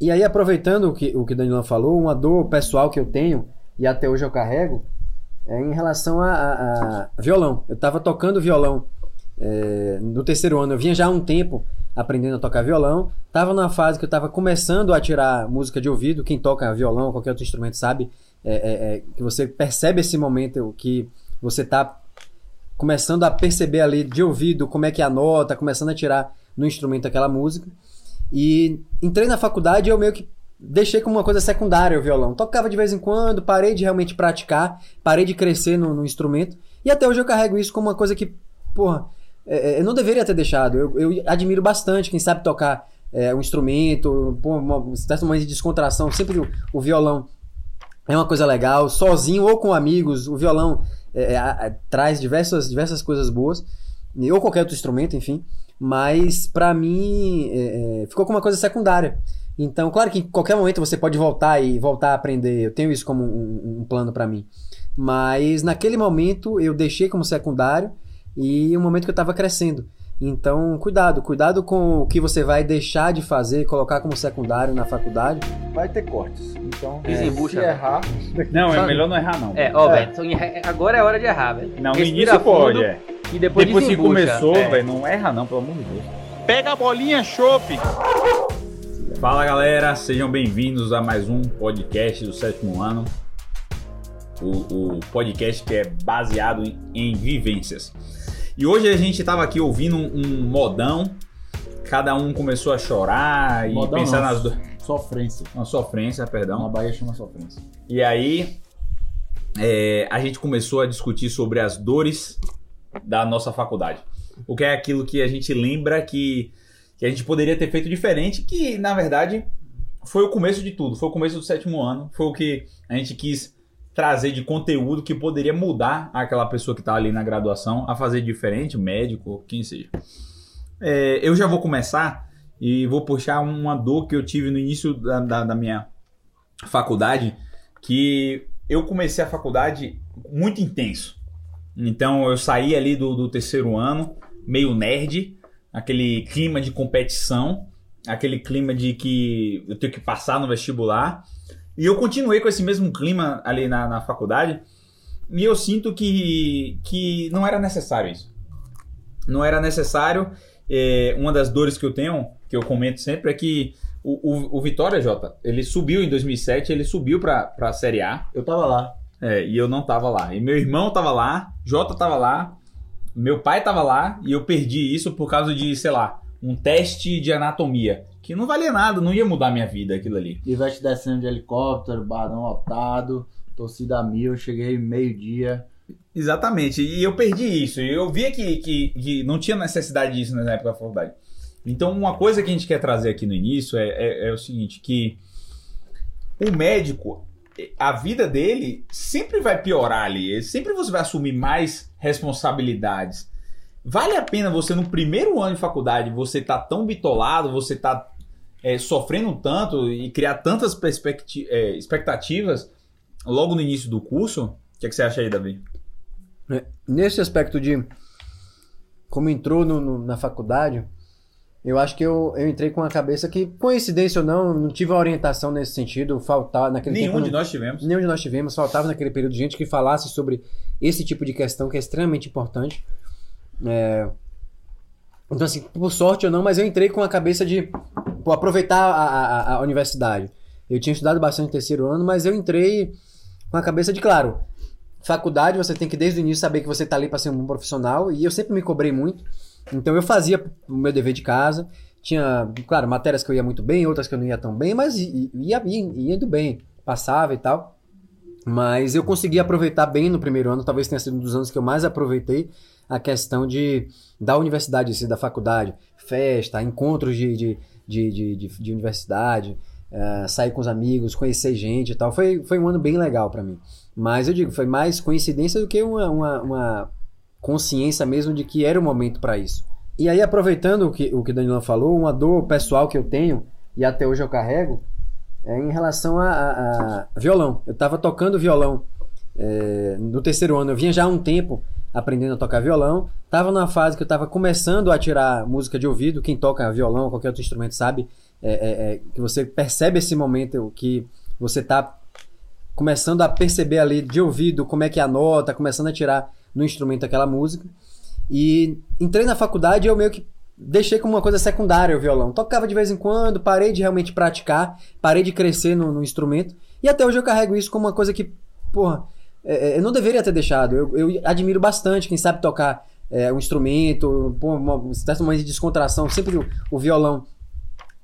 E aí, aproveitando o que o que Danilo falou, uma dor pessoal que eu tenho, e até hoje eu carrego, é em relação a, a, a violão. Eu estava tocando violão é, no terceiro ano, eu vinha já há um tempo aprendendo a tocar violão. Tava numa fase que eu estava começando a tirar música de ouvido. Quem toca violão qualquer outro instrumento sabe é, é, é, que você percebe esse momento que você está começando a perceber ali de ouvido como é que é a nota, começando a tirar no instrumento aquela música. E entrei na faculdade e eu meio que deixei como uma coisa secundária o violão. Tocava de vez em quando, parei de realmente praticar, parei de crescer no, no instrumento. E até hoje eu carrego isso como uma coisa que, porra, é, é, eu não deveria ter deixado. Eu, eu admiro bastante quem sabe tocar é, um instrumento, pô, uma certo momento de descontração, sempre o, o, violão é uma coisa legal, sozinho ou com amigos, o violão é, é traz diversas, diversas coisas boas, ou qualquer outro instrumento, enfim, mas para mim é, ficou como uma coisa secundária. Então, claro que em qualquer momento você pode voltar e voltar a aprender, eu tenho isso como um, um plano para mim, mas naquele momento eu deixei como secundário e um momento que eu estava crescendo. Então, cuidado, cuidado com o que você vai deixar de fazer, colocar como secundário na faculdade. Vai ter cortes. Então, é, se errar. Não, é melhor não errar, não. É, ó, é. velho, agora é hora de errar, velho. Não, no início pode, é. E depois, depois que começou, é. velho, não erra, não, pelo amor de Deus. Pega a bolinha, chope! Fala galera, sejam bem-vindos a mais um podcast do sétimo ano. O, o podcast que é baseado em, em vivências. E hoje a gente tava aqui ouvindo um, um modão, cada um começou a chorar e modão pensar não, nas dores. Sofrência. Uma sofrência, perdão. Na Bahia chama sofrência. E aí é, a gente começou a discutir sobre as dores da nossa faculdade. O que é aquilo que a gente lembra que, que a gente poderia ter feito diferente, que na verdade foi o começo de tudo, foi o começo do sétimo ano, foi o que a gente quis trazer de conteúdo que poderia mudar aquela pessoa que está ali na graduação a fazer diferente, médico, quem seja. É, eu já vou começar e vou puxar uma dor que eu tive no início da, da, da minha faculdade, que eu comecei a faculdade muito intenso. Então eu saí ali do, do terceiro ano, meio nerd, aquele clima de competição, aquele clima de que eu tenho que passar no vestibular. E eu continuei com esse mesmo clima ali na, na faculdade. E eu sinto que, que não era necessário isso. Não era necessário. É, uma das dores que eu tenho, que eu comento sempre, é que o, o, o Vitória, Jota, ele subiu em 2007, ele subiu para a Série A. Eu tava lá. É, e eu não tava lá. E meu irmão tava lá, Jota tava lá, meu pai tava lá, e eu perdi isso por causa de, sei lá, um teste de anatomia que não valia nada, não ia mudar minha vida aquilo ali. Ivete descendo de helicóptero, barão lotado, torcida mil, cheguei meio-dia. Exatamente, e eu perdi isso. Eu via que, que, que, não tinha necessidade disso na época da faculdade. Então, uma coisa que a gente quer trazer aqui no início é, é, é o seguinte: que o médico, a vida dele sempre vai piorar ali, sempre você vai assumir mais responsabilidades. Vale a pena você, no primeiro ano de faculdade, você tá tão bitolado, você tá é, sofrendo tanto e criar tantas é, expectativas logo no início do curso? O que, é que você acha aí, Davi? É, nesse aspecto de como entrou no, no, na faculdade, eu acho que eu, eu entrei com a cabeça que, coincidência ou não, não tive uma orientação nesse sentido, faltava naquele Nenhum tempo, de nós tivemos. Nenhum de nós tivemos, faltava naquele período gente que falasse sobre esse tipo de questão que é extremamente importante. É, então, assim, por sorte ou não, mas eu entrei com a cabeça de pô, aproveitar a, a, a, universidade. Eu tinha estudado bastante no terceiro ano, mas eu entrei com a cabeça de, claro, faculdade você tem que desde o início saber que você está ali para ser um bom profissional, e eu sempre me cobrei muito. Então eu fazia o meu dever de casa. Tinha, claro, matérias que eu ia muito bem, outras que eu não ia tão bem, mas ia, ia, ia indo bem, passava e tal. Mas eu consegui aproveitar bem no primeiro ano, talvez tenha sido um dos anos que eu mais aproveitei a questão de da universidade, da faculdade, festa, encontros de, de, de, de, de universidade, uh, sair com os amigos, conhecer gente e tal. Foi, foi um ano bem legal para mim. Mas eu digo, foi mais coincidência do que uma, uma, uma consciência mesmo de que era o momento para isso. E aí, aproveitando o que o que Danilo falou, uma dor pessoal que eu tenho, e até hoje eu carrego, é em relação a, a, a violão. Eu estava tocando violão é, no terceiro ano, eu vinha já há um tempo aprendendo a tocar violão. Tava numa fase que eu tava começando a tirar música de ouvido. Quem toca violão ou qualquer outro instrumento sabe é, é, é, que você percebe esse momento que você está começando a perceber ali de ouvido como é que é a nota, começando a tirar no instrumento aquela música. E entrei na faculdade e eu meio que deixei como uma coisa secundária o violão. Tocava de vez em quando, parei de realmente praticar, parei de crescer no, no instrumento. E até hoje eu carrego isso como uma coisa que, porra, é, é eu não deveria ter deixado. Eu, eu admiro bastante quem sabe tocar é, um instrumento, pô, uma certo momento de descontração, sempre o, o, violão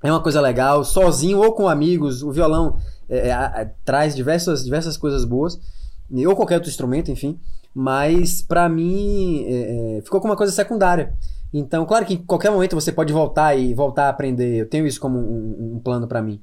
é uma coisa legal, sozinho ou com amigos, o violão é, é, traz diversas, diversas coisas boas, ou qualquer outro instrumento, enfim, mas para mim é, é, ficou como uma coisa secundária. Então, claro que em qualquer momento você pode voltar e voltar a aprender, eu tenho isso como um, um plano para mim,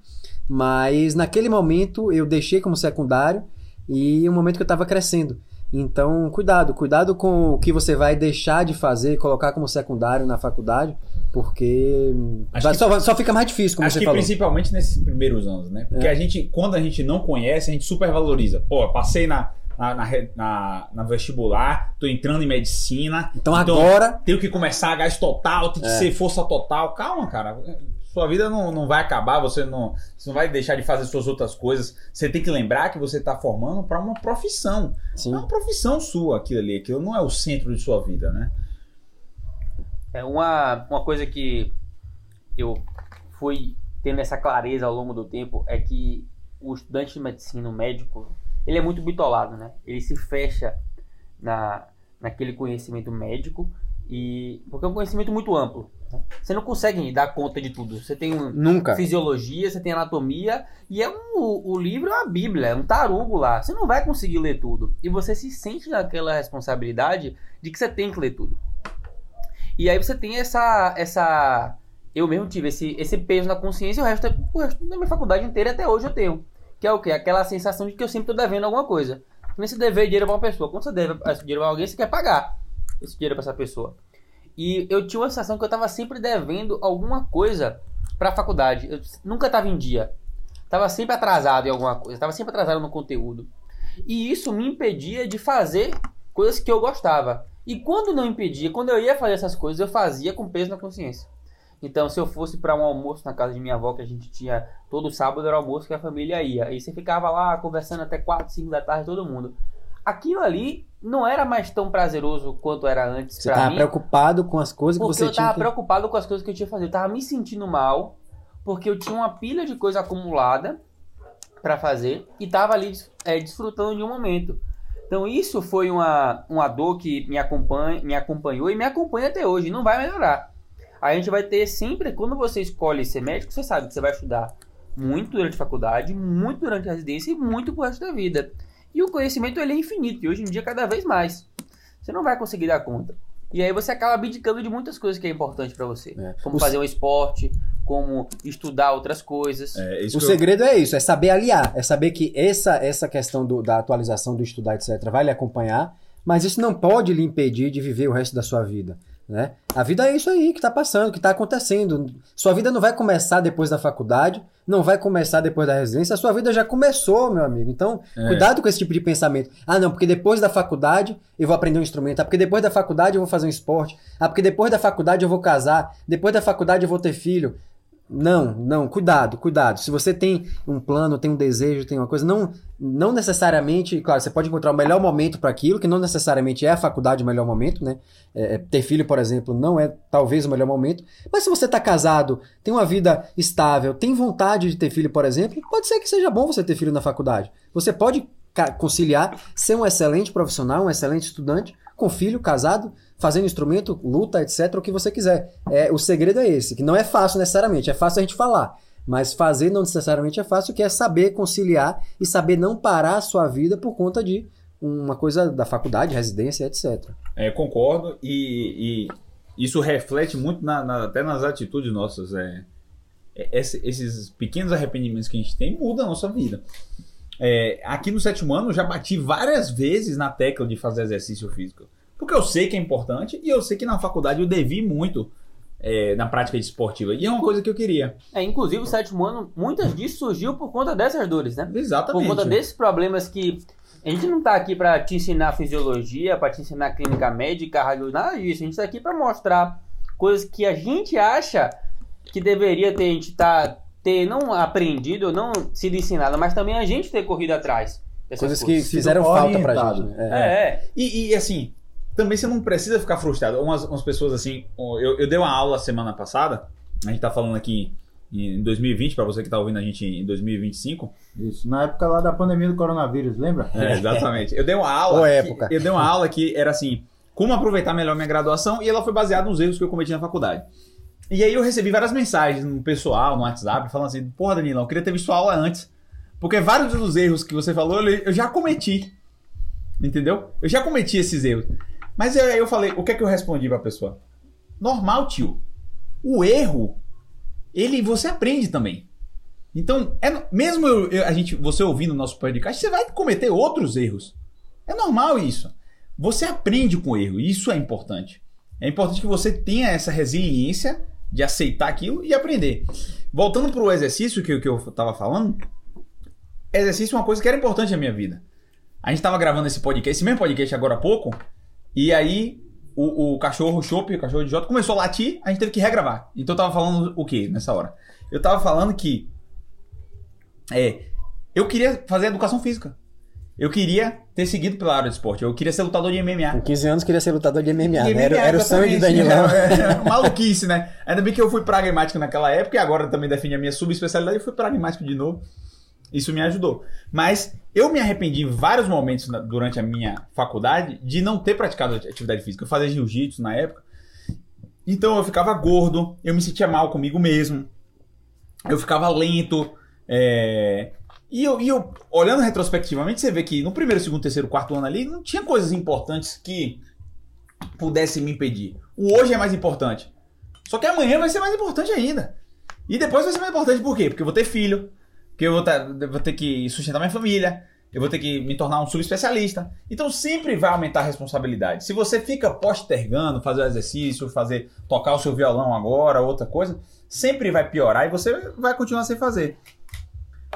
mas naquele momento eu deixei como secundário e um momento que eu estava crescendo. Então, cuidado, cuidado com o que você vai deixar de fazer, colocar como secundário na faculdade, porque vai, que, só, só, fica mais difícil, como acho você que falou. principalmente nesses primeiros anos, né? Porque é. a gente, quando a gente não conhece, a gente supervaloriza. Pô, passei na, na, na, na, na vestibular, tô entrando em medicina. Então, então agora. Tenho que começar a gás total, tem que é. ser força total. Calma, cara sua vida não, não vai acabar, você não, você não vai deixar de fazer suas outras coisas. Você tem que lembrar que você está formando para uma profissão. Sim. É uma profissão sua aquilo ali, aquilo não é o centro de sua vida, né? É uma, uma coisa que eu fui tendo essa clareza ao longo do tempo é que o estudante de medicina, o médico, ele é muito bitolado, né? Ele se fecha na, naquele conhecimento médico e porque é um conhecimento muito amplo. Você não consegue dar conta de tudo. Você tem um, Nunca. fisiologia, você tem anatomia, e é um, o livro é uma bíblia, é um tarugo lá. Você não vai conseguir ler tudo. E você se sente naquela responsabilidade de que você tem que ler tudo. E aí você tem essa. essa eu mesmo tive esse, esse peso na consciência e o resto, o resto da minha faculdade inteira até hoje eu tenho. Que é o quê? Aquela sensação de que eu sempre estou devendo alguma coisa. Quando você dever dinheiro para uma pessoa, quando você deve esse dinheiro para alguém, você quer pagar esse dinheiro para essa pessoa. E eu tinha uma sensação que eu estava sempre devendo alguma coisa para a faculdade. Eu nunca estava em dia. Estava sempre atrasado em alguma coisa. Estava sempre atrasado no conteúdo. E isso me impedia de fazer coisas que eu gostava. E quando não impedia, quando eu ia fazer essas coisas, eu fazia com peso na consciência. Então, se eu fosse para um almoço na casa de minha avó, que a gente tinha todo sábado era almoço que a família ia. E você ficava lá conversando até 4, 5 da tarde, todo mundo aquilo ali não era mais tão prazeroso quanto era antes Você tava preocupado com as coisas que você tinha Porque eu tava que... preocupado com as coisas que eu tinha que fazer. Eu tava me sentindo mal, porque eu tinha uma pilha de coisa acumulada para fazer e tava ali é, desfrutando de um momento. Então isso foi uma, uma dor que me, acompanha, me acompanhou e me acompanha até hoje. Não vai melhorar. A gente vai ter sempre, quando você escolhe ser médico, você sabe que você vai estudar muito durante a faculdade, muito durante a residência e muito pro resto da vida. E o conhecimento ele é infinito, e hoje em dia cada vez mais. Você não vai conseguir dar conta. E aí você acaba abdicando de muitas coisas que é importante para você. É. Como o fazer um esporte, como estudar outras coisas. É, o segredo eu... é isso, é saber aliar. É saber que essa, essa questão do, da atualização, do estudar, etc., vai lhe acompanhar, mas isso não pode lhe impedir de viver o resto da sua vida. Né? A vida é isso aí que está passando, que está acontecendo. Sua vida não vai começar depois da faculdade, não vai começar depois da residência, a sua vida já começou, meu amigo. Então, é. cuidado com esse tipo de pensamento. Ah, não, porque depois da faculdade eu vou aprender um instrumento. Ah, porque depois da faculdade eu vou fazer um esporte. Ah, porque depois da faculdade eu vou casar. Depois da faculdade eu vou ter filho. Não, não, cuidado, cuidado. Se você tem um plano, tem um desejo, tem uma coisa, não, não necessariamente, claro, você pode encontrar o melhor momento para aquilo, que não necessariamente é a faculdade o melhor momento, né? É, é ter filho, por exemplo, não é talvez o melhor momento. Mas se você está casado, tem uma vida estável, tem vontade de ter filho, por exemplo, pode ser que seja bom você ter filho na faculdade. Você pode conciliar, ser um excelente profissional, um excelente estudante, com filho, casado, fazendo instrumento, luta, etc., o que você quiser. É, o segredo é esse, que não é fácil necessariamente, é fácil a gente falar. Mas fazer não necessariamente é fácil, que é saber conciliar e saber não parar a sua vida por conta de uma coisa da faculdade, residência, etc. É, concordo, e, e isso reflete muito na, na, até nas atitudes nossas. É, é, esses pequenos arrependimentos que a gente tem mudam a nossa vida. É, aqui no sétimo ano eu já bati várias vezes na tecla de fazer exercício físico. Porque eu sei que é importante e eu sei que na faculdade eu devi muito é, na prática esportiva. E é uma coisa que eu queria. É, inclusive o sétimo ano, muitas disso surgiu por conta dessas dores, né? Exatamente. Por conta desses problemas que. A gente não está aqui para te ensinar fisiologia, para te ensinar clínica médica, radio, nada disso. A gente está aqui para mostrar coisas que a gente acha que deveria ter, a gente tá ter não aprendido, não sido ensinado, mas também a gente ter corrido atrás. dessas Coisas que coisas. Fizeram falta pra gente. né? É, É. é. E, e, assim, também você não precisa ficar frustrado. Umas, umas pessoas assim, eu, eu dei uma aula semana passada, a gente tá falando aqui em 2020, pra você que tá ouvindo a gente em 2025. Isso, na época lá da pandemia do coronavírus, lembra? É, exatamente. Eu dei uma aula. Ô, que- época. eu dei uma aula que era assim, como aproveitar melhor minha graduação, e ela foi baseada nos erros que eu cometi na faculdade. E aí eu recebi várias mensagens no pessoal, no WhatsApp, falando assim, porra, Danilão, eu queria ter visto sua aula antes. Porque vários dos erros que você falou, eu já cometi. Entendeu? Eu já cometi esses erros. Mas aí eu falei, o que é que eu respondi pra pessoa? Normal, tio. O erro, ele você aprende também. Então, é mesmo eu- eu- a gente, você ouvindo o nosso podcast, você vai cometer outros erros. É normal isso. Você aprende com o erro, isso é importante. É importante que você tenha essa resiliência de aceitar aquilo e aprender. Voltando para o exercício que, eu- que eu estava falando, exercício é uma coisa que era importante na minha vida. A gente estava gravando esse podcast, esse mesmo podcast agora há pouco, e aí o, o cachorro o Chopp, o cachorro de Jota, começou a latir, a gente teve que regravar. Então eu tava falando o que nessa hora? Eu tava falando que é, eu queria fazer educação física. Eu queria ter seguido pela área de esporte. Eu queria ser lutador de MMA. Com 15 anos queria ser lutador de MMA, E né? Era, era o sonho de. Danilão. É, é, maluquice, né? Ainda bem que eu fui pragmático naquela época e agora também defini a minha subespecialidade e fui pragmático de novo. Isso me ajudou. Mas eu me arrependi em vários momentos na- durante a minha faculdade de não ter praticado atividade física. Eu fazia jiu-jitsu na época. Então eu ficava gordo, eu me sentia mal comigo mesmo. Eu ficava lento. é, E, eu, e eu, olhando retrospectivamente, você vê que no primeiro, segundo, terceiro, quarto ano ali, não tinha coisas importantes que pudessem me impedir. O hoje é mais importante. Só que amanhã vai ser mais importante ainda. E depois vai ser mais importante por quê? Porque eu vou ter filho, porque eu vou, tá- vou ter que sustentar minha família, eu vou ter que me tornar um subespecialista. Então sempre vai aumentar a responsabilidade. Se você fica postergando, fazer o exercício, fazer tocar o seu violão agora, outra coisa, sempre vai piorar e você vai continuar sem fazer.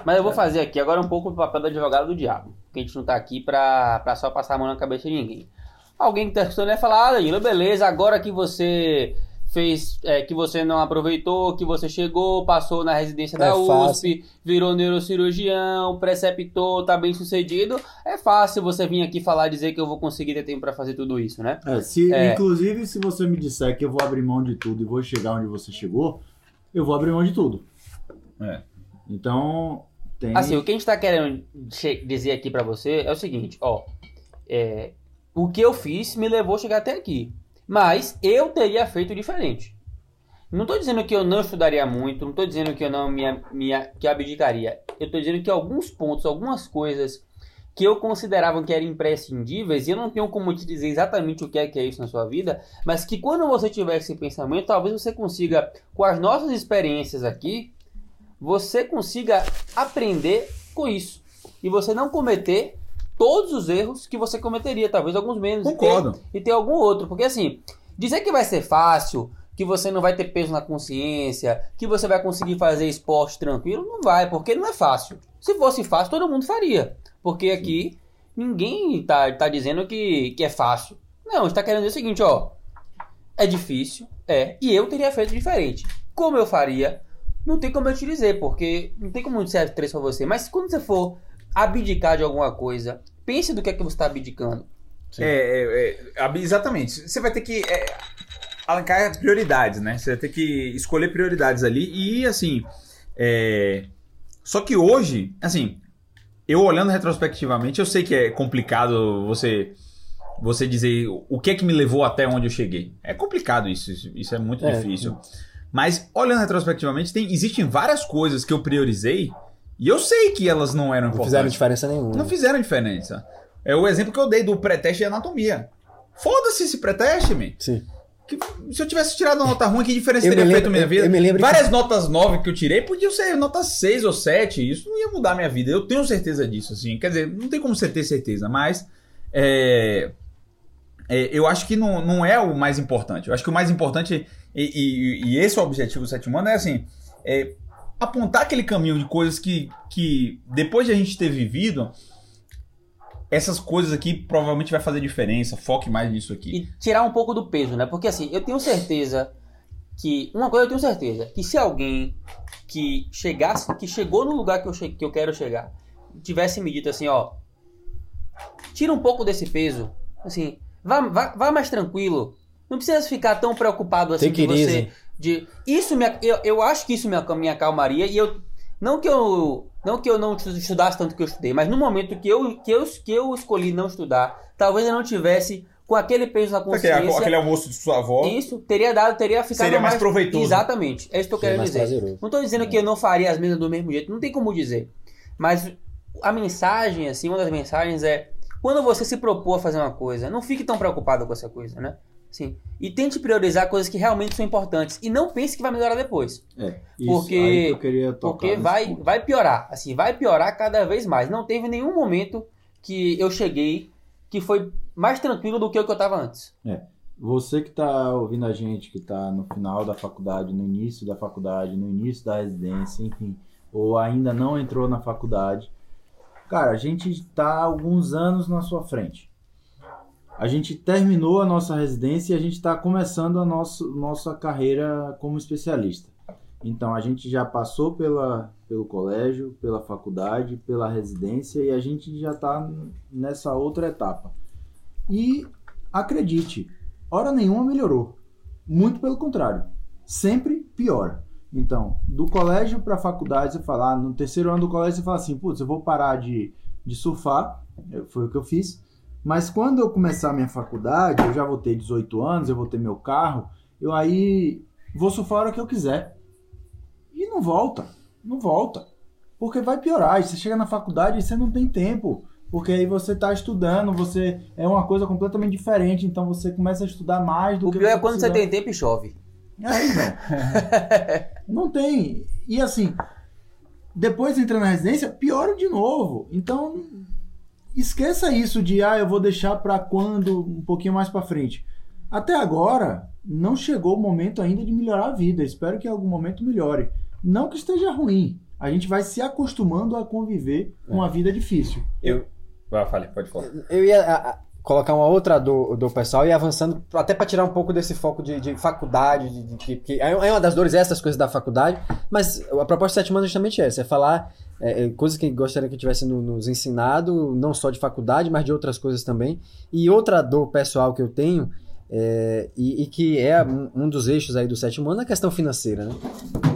Mas eu vou fazer aqui agora um pouco o papel do advogado do diabo. Porque a gente não tá aqui pra, pra só passar a mão na cabeça de ninguém. Alguém que tá escutando vai falar, ah, Danilo, beleza, agora que você fez, é, que você não aproveitou, que você chegou, passou na residência da É USP, virou neurocirurgião, preceptor, tá bem sucedido, é fácil você vir aqui falar, dizer que eu vou conseguir ter tempo pra fazer tudo isso, né? É, se, É. Inclusive, se você me disser que eu vou abrir mão de tudo e vou chegar onde você chegou, eu vou abrir mão de tudo. É. Então, tem. Assim, o que a gente tá querendo dizer aqui pra você é o seguinte, ó. é, o que eu fiz me levou a chegar até aqui. Mas eu teria feito diferente. Não tô dizendo que eu não estudaria muito, não tô dizendo que eu não me, me que abdicaria. Eu tô dizendo que alguns pontos, algumas coisas que eu considerava que eram imprescindíveis, e eu não tenho como te dizer exatamente o que é que é isso na sua vida, mas que quando você tiver esse pensamento, talvez você consiga, com as nossas experiências aqui, você consiga aprender com isso. E você não cometer todos os erros que você cometeria, talvez alguns menos. e ter- Concordo. E ter, algum outro. Porque assim, dizer que vai ser fácil, que você não vai ter peso na consciência, que você vai conseguir fazer esporte tranquilo, não vai, porque não é fácil. Se fosse fácil, todo mundo faria. Porque aqui ninguém tá, tá dizendo que, que é fácil. Não, a gente tá querendo dizer o seguinte, ó. É difícil, é, e eu teria feito diferente. Como eu faria? Não tem como eu te dizer, porque não tem como ser três pra você. Mas quando você for abdicar de alguma coisa, pense do que é que você está abdicando. É, é, é, exatamente. Você vai ter que é, alancar prioridades, né? Você vai ter que escolher prioridades ali. E assim. é, Só que hoje, assim, eu olhando retrospectivamente, eu sei que é complicado você você dizer o que é que me levou até onde eu cheguei. É complicado isso, isso, isso é muito É. difícil. Mas olhando retrospectivamente, tem, existem várias coisas que eu priorizei e eu sei que elas não eram Não importantes. fizeram diferença nenhuma. Não fizeram diferença. É o exemplo que eu dei do pré-teste de anatomia. Foda-se esse pré-teste, man. Sim. Que- se eu tivesse tirado uma nota ruim, que diferença Eu teria me feito lembro- na minha vida? eu me lembro que- Várias notas 9 que eu tirei podiam ser nota 6 ou 7. Isso não ia mudar a minha vida. Eu tenho certeza disso, assim. Quer dizer, não tem como você ter certeza, mas. é, é, eu acho que não, não é o mais importante. Eu acho que o mais importante, e, e- e esse é o objetivo do sétimo ano, é assim: é apontar aquele caminho de coisas que, que depois de a gente ter vivido, essas coisas aqui provavelmente vai fazer diferença. Foque mais nisso aqui. E tirar um pouco do peso, né? Porque assim, eu tenho certeza que uma coisa eu tenho certeza, que se alguém que chegasse, que chegou no lugar que eu, che- que eu quero chegar, tivesse me dito assim, ó, tira um pouco desse peso, assim, vá, vá, vá mais tranquilo, não precisa ficar tão preocupado assim Take de it você, de isso me, eu, eu acho que isso me, me acalmaria e eu não que eu não que eu não estudasse tanto que eu estudei, mas no momento que eu que eu, que eu escolhi não estudar, talvez eu não tivesse com aquele peso na Aquele, consciência. aquele almoço de sua avó. Isso teria dado, teria ficado Seria mais proveitoso. Exatamente. É isso que eu quero mais dizer. prazeroso. Não estou dizendo que eu não faria as mesmas do mesmo jeito, não tem como dizer. Mas a mensagem, assim, uma das mensagens é quando você se propor a fazer uma coisa, não fique tão preocupado com essa coisa, né? Sim. E tente priorizar coisas que realmente são importantes. E não pense que vai melhorar depois. É, isso Porque- que eu queria tocar Porque vai, ponto. vai piorar. Assim, vai piorar cada vez mais. Não teve nenhum momento que eu cheguei que foi mais tranquilo do que o que eu estava antes. Você que está ouvindo a gente, que está no final da faculdade, no início da faculdade, no início da residência, enfim, ou ainda não entrou na faculdade, cara, a gente está alguns anos na sua frente. A gente terminou a nossa residência e a gente está começando a nosso, nossa carreira como especialista. Então a gente já passou pela, pelo colégio, pela faculdade, pela residência e a gente já está nessa outra etapa. E acredite, hora nenhuma melhorou. Muito pelo contrário, sempre piora. Então, do colégio para a faculdade, você fala, ah, no terceiro ano do colégio, você fala assim, putz, eu vou parar de, de surfar, foi o que eu fiz. Mas quando eu começar a minha faculdade, eu já vou ter 18 anos, eu vou ter meu carro, eu aí vou surfar a hora que eu quiser. E não volta, não volta. Porque vai piorar. Você chega na faculdade e você não tem tempo. Porque aí você está estudando, você é uma coisa completamente diferente, então você começa a estudar mais do O que pior é quando você tem tempo e chove. É, então. não tem. E assim, depois entra na residência, piora de novo. Então, esqueça isso de, ah, eu vou deixar para quando, um pouquinho mais para frente. Até agora, não chegou o momento ainda de melhorar a vida. Espero que em algum momento melhore. Não que esteja ruim. A gente vai se acostumando a conviver com a vida difícil. Vai, fale, pode falar. Eu ia colocar uma outra do, do pessoal e avançando, até para tirar um pouco desse foco de, de faculdade, de, de- que, é é uma das dores essas coisas da faculdade, mas a proposta de sete é justamente essa, é falar é, é, coisas que gostaria que tivesse no- nos ensinado, não só de faculdade, mas de outras coisas também. E outra dor pessoal que eu tenho, é, e, e que é um, um dos eixos aí do sétimo ano, é a questão financeira, né?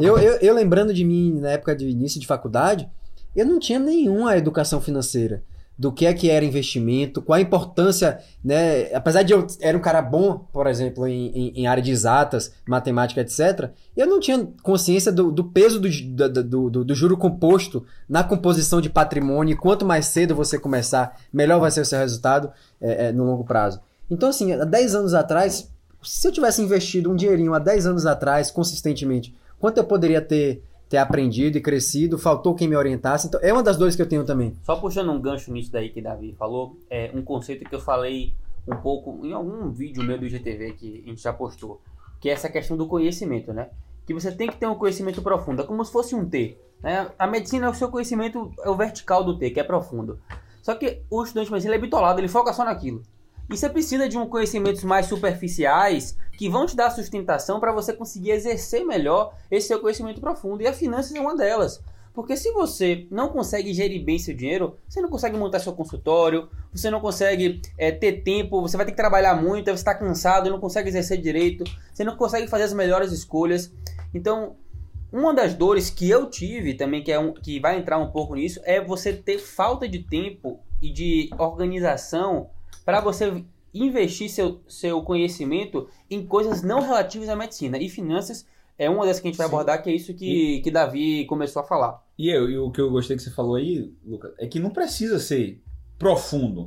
Eu, eu, eu lembrando de mim na época de início de faculdade, eu não tinha nenhuma educação financeira do que é que era investimento, qual a importância, né? Apesar de eu era um cara bom, por exemplo, em, em, em área de exatas, matemática, etc., eu não tinha consciência do, do peso do, do, do, do- juro composto na composição de patrimônio. E quanto mais cedo você começar, melhor vai ser o seu resultado é, é, no longo prazo. Então, assim, há 10 anos atrás, se eu tivesse investido um dinheirinho há 10 anos atrás, consistentemente, quanto eu poderia ter, ter aprendido e crescido? Faltou quem me orientasse. Então, é uma das dores que eu tenho também. Só puxando um gancho nisso daí que Davi falou, é um conceito que eu falei um pouco em algum vídeo meu do IGTV que a gente já postou, que é essa questão do conhecimento, né? Que você tem que ter um conhecimento profundo, é como se fosse um T. Né? A medicina é o seu conhecimento, é o vertical do T, que é profundo. Só que o estudante medicina ele é bitolado, ele foca só naquilo. E você precisa de um conhecimentos mais superficiais que vão te dar sustentação para você conseguir exercer melhor esse seu conhecimento profundo. E a finanças é uma delas. Porque se você não consegue gerir bem seu dinheiro, você não consegue montar seu consultório, você não consegue é, ter tempo, você vai ter que trabalhar muito, você está cansado, não consegue exercer direito, você não consegue fazer as melhores escolhas. Então, uma das dores que eu tive também, que, é um, que vai entrar um pouco nisso, é você ter falta de tempo e de organização para você investir seu, seu conhecimento em coisas não relativas à medicina. E finanças é uma das que a gente vai Sim. abordar, que é isso que, que Davi começou a falar. E, eu, e o que eu gostei que você falou aí, Lucas, é que não precisa ser profundo.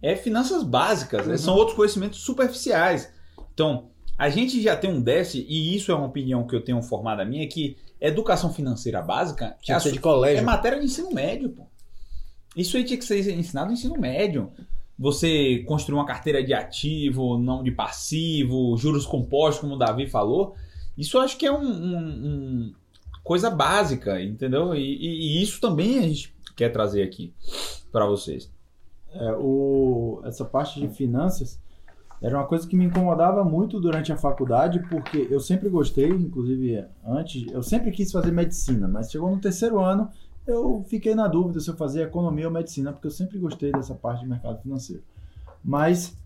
É finanças básicas, né? são outros conhecimentos superficiais. Então, a gente já tem um déficit, e isso é uma opinião que eu tenho formada minha, que educação financeira básica é, Tinha de colégio. é matéria de ensino médio, pô. Isso aí tinha que ser ensinado no ensino médio. Você construir uma carteira de ativo, não de passivo, juros compostos, como o Davi falou. Isso acho que é um, um- um coisa básica, entendeu? E, e- e isso também a gente quer trazer aqui para vocês. É, o, essa parte de finanças, Era uma coisa que me incomodava muito durante a faculdade, porque eu sempre gostei, inclusive antes, eu sempre quis fazer medicina, mas chegou no terceiro ano, eu fiquei na dúvida se eu fazia economia ou medicina, porque eu sempre gostei dessa parte de mercado financeiro. Mas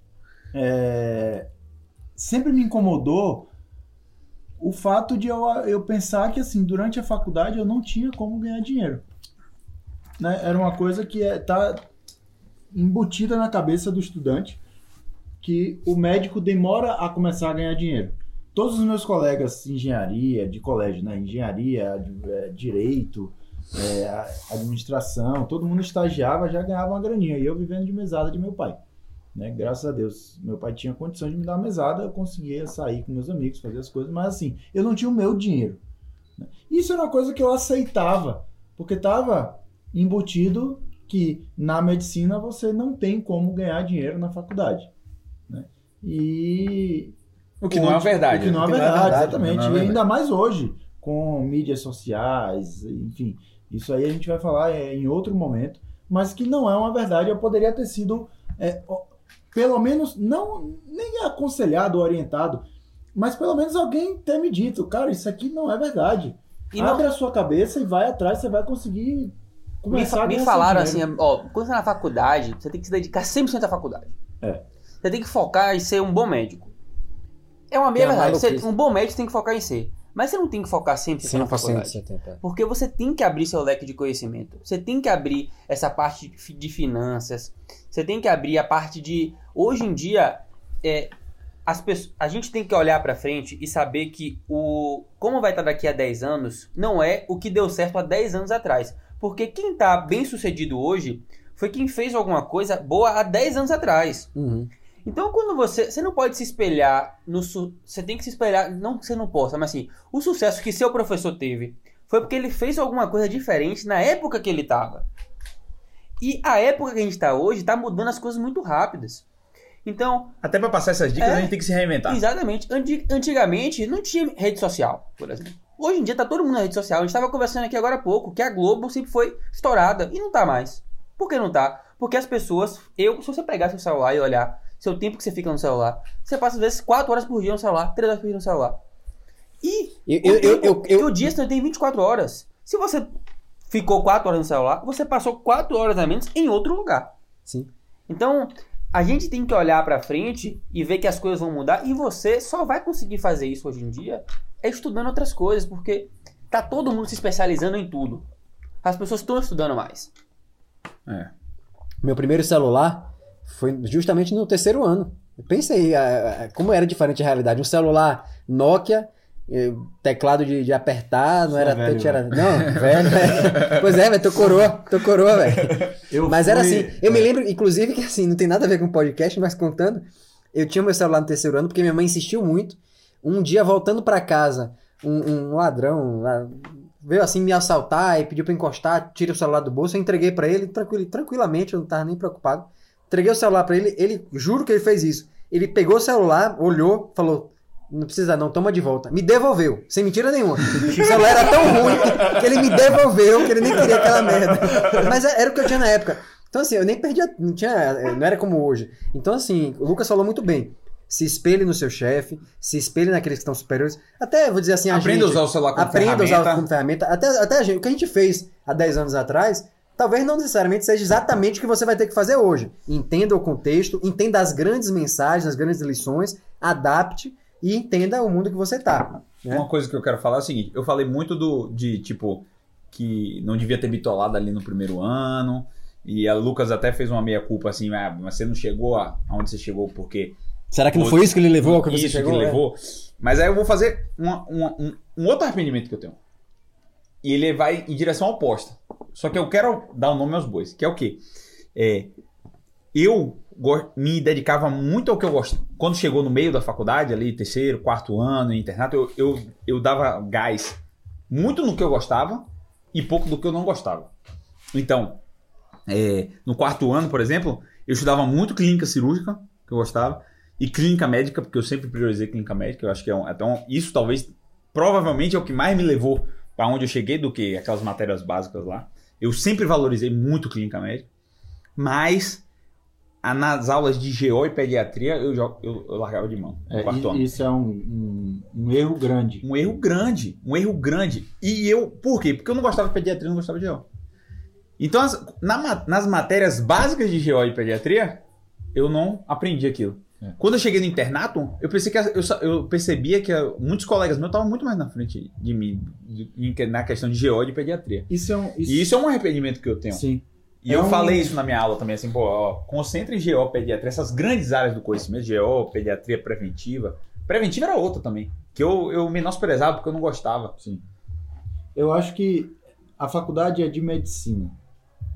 é, sempre me incomodou o fato de eu, eu pensar que assim durante a faculdade eu não tinha como ganhar dinheiro. Né? Era uma coisa que é, tá embutida na cabeça do estudante que o médico demora a começar a ganhar dinheiro. Todos os meus colegas de engenharia, de colégio, né? engenharia, de, é, direito, é, administração, todo mundo estagiava, já ganhava uma graninha. E eu vivendo de mesada de meu pai. Né? Graças a Deus, meu pai tinha condições de me dar uma mesada, eu conseguia sair com meus amigos, fazer as coisas, mas assim, eu não tinha o meu dinheiro. Né? Isso era uma coisa que eu aceitava, porque estava embutido que na medicina você não tem como ganhar dinheiro na faculdade. E. O que não é verdade. O que não é O que não é verdade, exatamente. é e verdade. ainda mais hoje, com mídias sociais, enfim. Isso aí a gente vai falar é, em outro momento, mas que não é uma verdade. Eu poderia ter sido, é, pelo menos, não nem aconselhado, orientado, mas pelo menos alguém ter me dito, cara, isso aqui não é verdade. E não- Abre a sua cabeça e vai atrás, você vai conseguir Me, começar fa- a me falaram assim, ó, quando você tá na faculdade, você tem que se dedicar 100% à faculdade. É. Você tem que focar em ser um bom médico. É uma meia é verdade. Você- um bom médico tem que focar em ser. Mas você não tem que focar 100% na 100%, faculdade. 70%. Porque você tem que abrir seu leque de conhecimento. Você tem que abrir essa parte de fi- de finanças. Você tem que abrir a parte de. Hoje em dia, é, as pessoas, a gente tem que olhar pra frente e saber que o como vai estar daqui a 10 anos não é o que deu certo há 10 anos atrás. Porque quem tá bem sucedido hoje foi quem fez alguma coisa boa há 10 anos atrás. Uhum. Então, quando você. Você não pode se espelhar no. Você tem que se espelhar. Não que você não possa, mas assim. O sucesso que seu professor teve foi porque ele fez alguma coisa diferente na época que ele estava. E a época que a gente está hoje está mudando as coisas muito rápidas. Então, Até pra passar essas dicas, É. a gente tem que se reinventar. exatamente. Anti- Antigamente não tinha rede social, por exemplo. Hoje em dia tá todo mundo na rede social. A gente estava conversando aqui agora há pouco que a Globo sempre foi estourada e não tá mais. Por que não tá? Porque as pessoas. Eu, se você pegar seu celular e olhar seu tempo que você fica no celular, você passa às vezes 4 horas por dia no celular, 3 horas por dia no celular. E Eu, o, eu, eu, eu, e eu- o dia você tem 24 horas. Se você ficou 4 horas no celular, você passou 4 horas a menos em outro lugar. Sim. Então, a gente tem que olhar pra frente e ver que as coisas vão mudar. E você só vai conseguir fazer isso hoje em dia é estudando outras coisas, porque tá todo mundo se especializando em tudo. As pessoas estão estudando mais. É. Meu primeiro celular foi justamente no terceiro ano. Ah, ah, como era diferente a realidade. Um celular Nokia, eh, teclado de, de apertar, não é era velho, touch, era. Não, velho. é. Pois é, velho, tô coroa, tô coroa, velho. Mas era fui- assim, eu me lembro, inclusive, que assim, não tem nada a ver com podcast, mas contando, eu tinha meu celular no terceiro ano, porque minha mãe insistiu muito. Um dia, voltando pra casa, um, um ladrão veio assim me assaltar e pediu pra encostar, tira o celular do bolso, eu entreguei pra ele, tranquilo, tranquilamente, eu não tava nem preocupado. Entreguei o celular pra ele, ele, juro que ele fez isso. Ele pegou o celular, olhou, falou, não precisa não, toma de volta. Me devolveu, sem mentira nenhuma. O celular era tão ruim que, que ele me devolveu, que ele nem queria aquela merda. Mas era o que eu tinha na época. Então assim, eu nem perdia, não tinha, não era como hoje. Então assim, o Lucas falou muito bem. Se espelhe no seu chefe, se espelhe naqueles que estão superiores. Até, vou dizer assim, a Aprenda a gente... usar o celular como Aprenda a ferramenta. usar como ferramenta. Até, até a gente, o que a gente fez há 10 anos atrás, talvez não necessariamente seja exatamente o que você vai ter que fazer hoje. Entenda o contexto, entenda as grandes mensagens, as grandes lições, adapte e entenda o mundo que você tá. né? Uma coisa que eu quero falar é o seguinte: eu falei muito do, de tipo que não devia ter bitolado ali no primeiro ano. E a Lucas até fez uma meia-culpa assim, ah, mas você não chegou a- aonde você chegou porque Será que não foi isso que ele levou ao que você isso chegou? que É. levou. Mas aí eu vou fazer uma- uma- um, um outro arrependimento que eu tenho. E ele vai em direção oposta. Só que eu quero dar o nome aos bois. Que é o quê? É, eu me dedicava muito ao que eu gosto. Quando chegou no meio da faculdade, ali, terceiro, quarto ano, internato, eu, eu, eu dava gás muito no que eu gostava e pouco do que eu não gostava. Então, é, no quarto ano, por exemplo, eu estudava muito clínica cirúrgica, que eu gostava, e clínica médica, porque eu sempre priorizei clínica médica. Eu acho que é um, então, isso talvez, provavelmente, é o que mais me levou para onde eu cheguei do que aquelas matérias básicas lá. Eu sempre valorizei muito clínica médica, mas a- nas aulas de GO e pediatria, eu, eu, eu largava de mão. É, isso é um, um- um erro grande. Um erro grande, um erro grande. E eu, por quê? Porque eu não gostava de pediatria, não gostava de GO. Então, as- na nas matérias básicas de GO e pediatria, eu não aprendi aquilo. É. Quando eu cheguei no internato, eu, pensei que eu, eu percebia que muitos colegas meus estavam muito mais na frente de mim de- em- na questão de GO de pediatria. Isso é um. E isso é um arrependimento que eu tenho. Sim. E É eu um- falei isso na minha aula também, assim, pô, ó, concentra em GO, pediatria, essas grandes áreas do conhecimento, GO, pediatria preventiva. Preventiva era outra também, que eu, eu menosprezava porque eu não gostava. Sim. Eu acho que a faculdade é de medicina.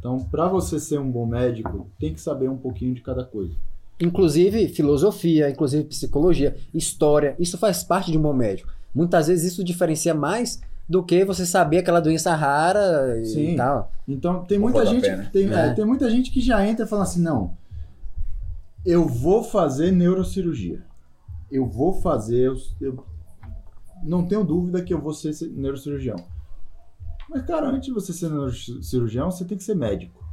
Então, para você ser um bom médico, tem que saber um pouquinho de cada coisa. Inclusive filosofia, inclusive psicologia, história, isso faz parte de um bom médico. Muitas vezes isso diferencia mais do que você saber aquela doença rara e Sim. tal. Então, tem muita gente, tem, É. é, tem muita gente que já entra e fala assim, não, eu vou fazer neurocirurgia. Eu vou fazer, eu, eu não tenho dúvida que eu vou ser ci- neurocirurgião. Mas, cara, antes de você ser neurocirurgião, você tem que ser médico.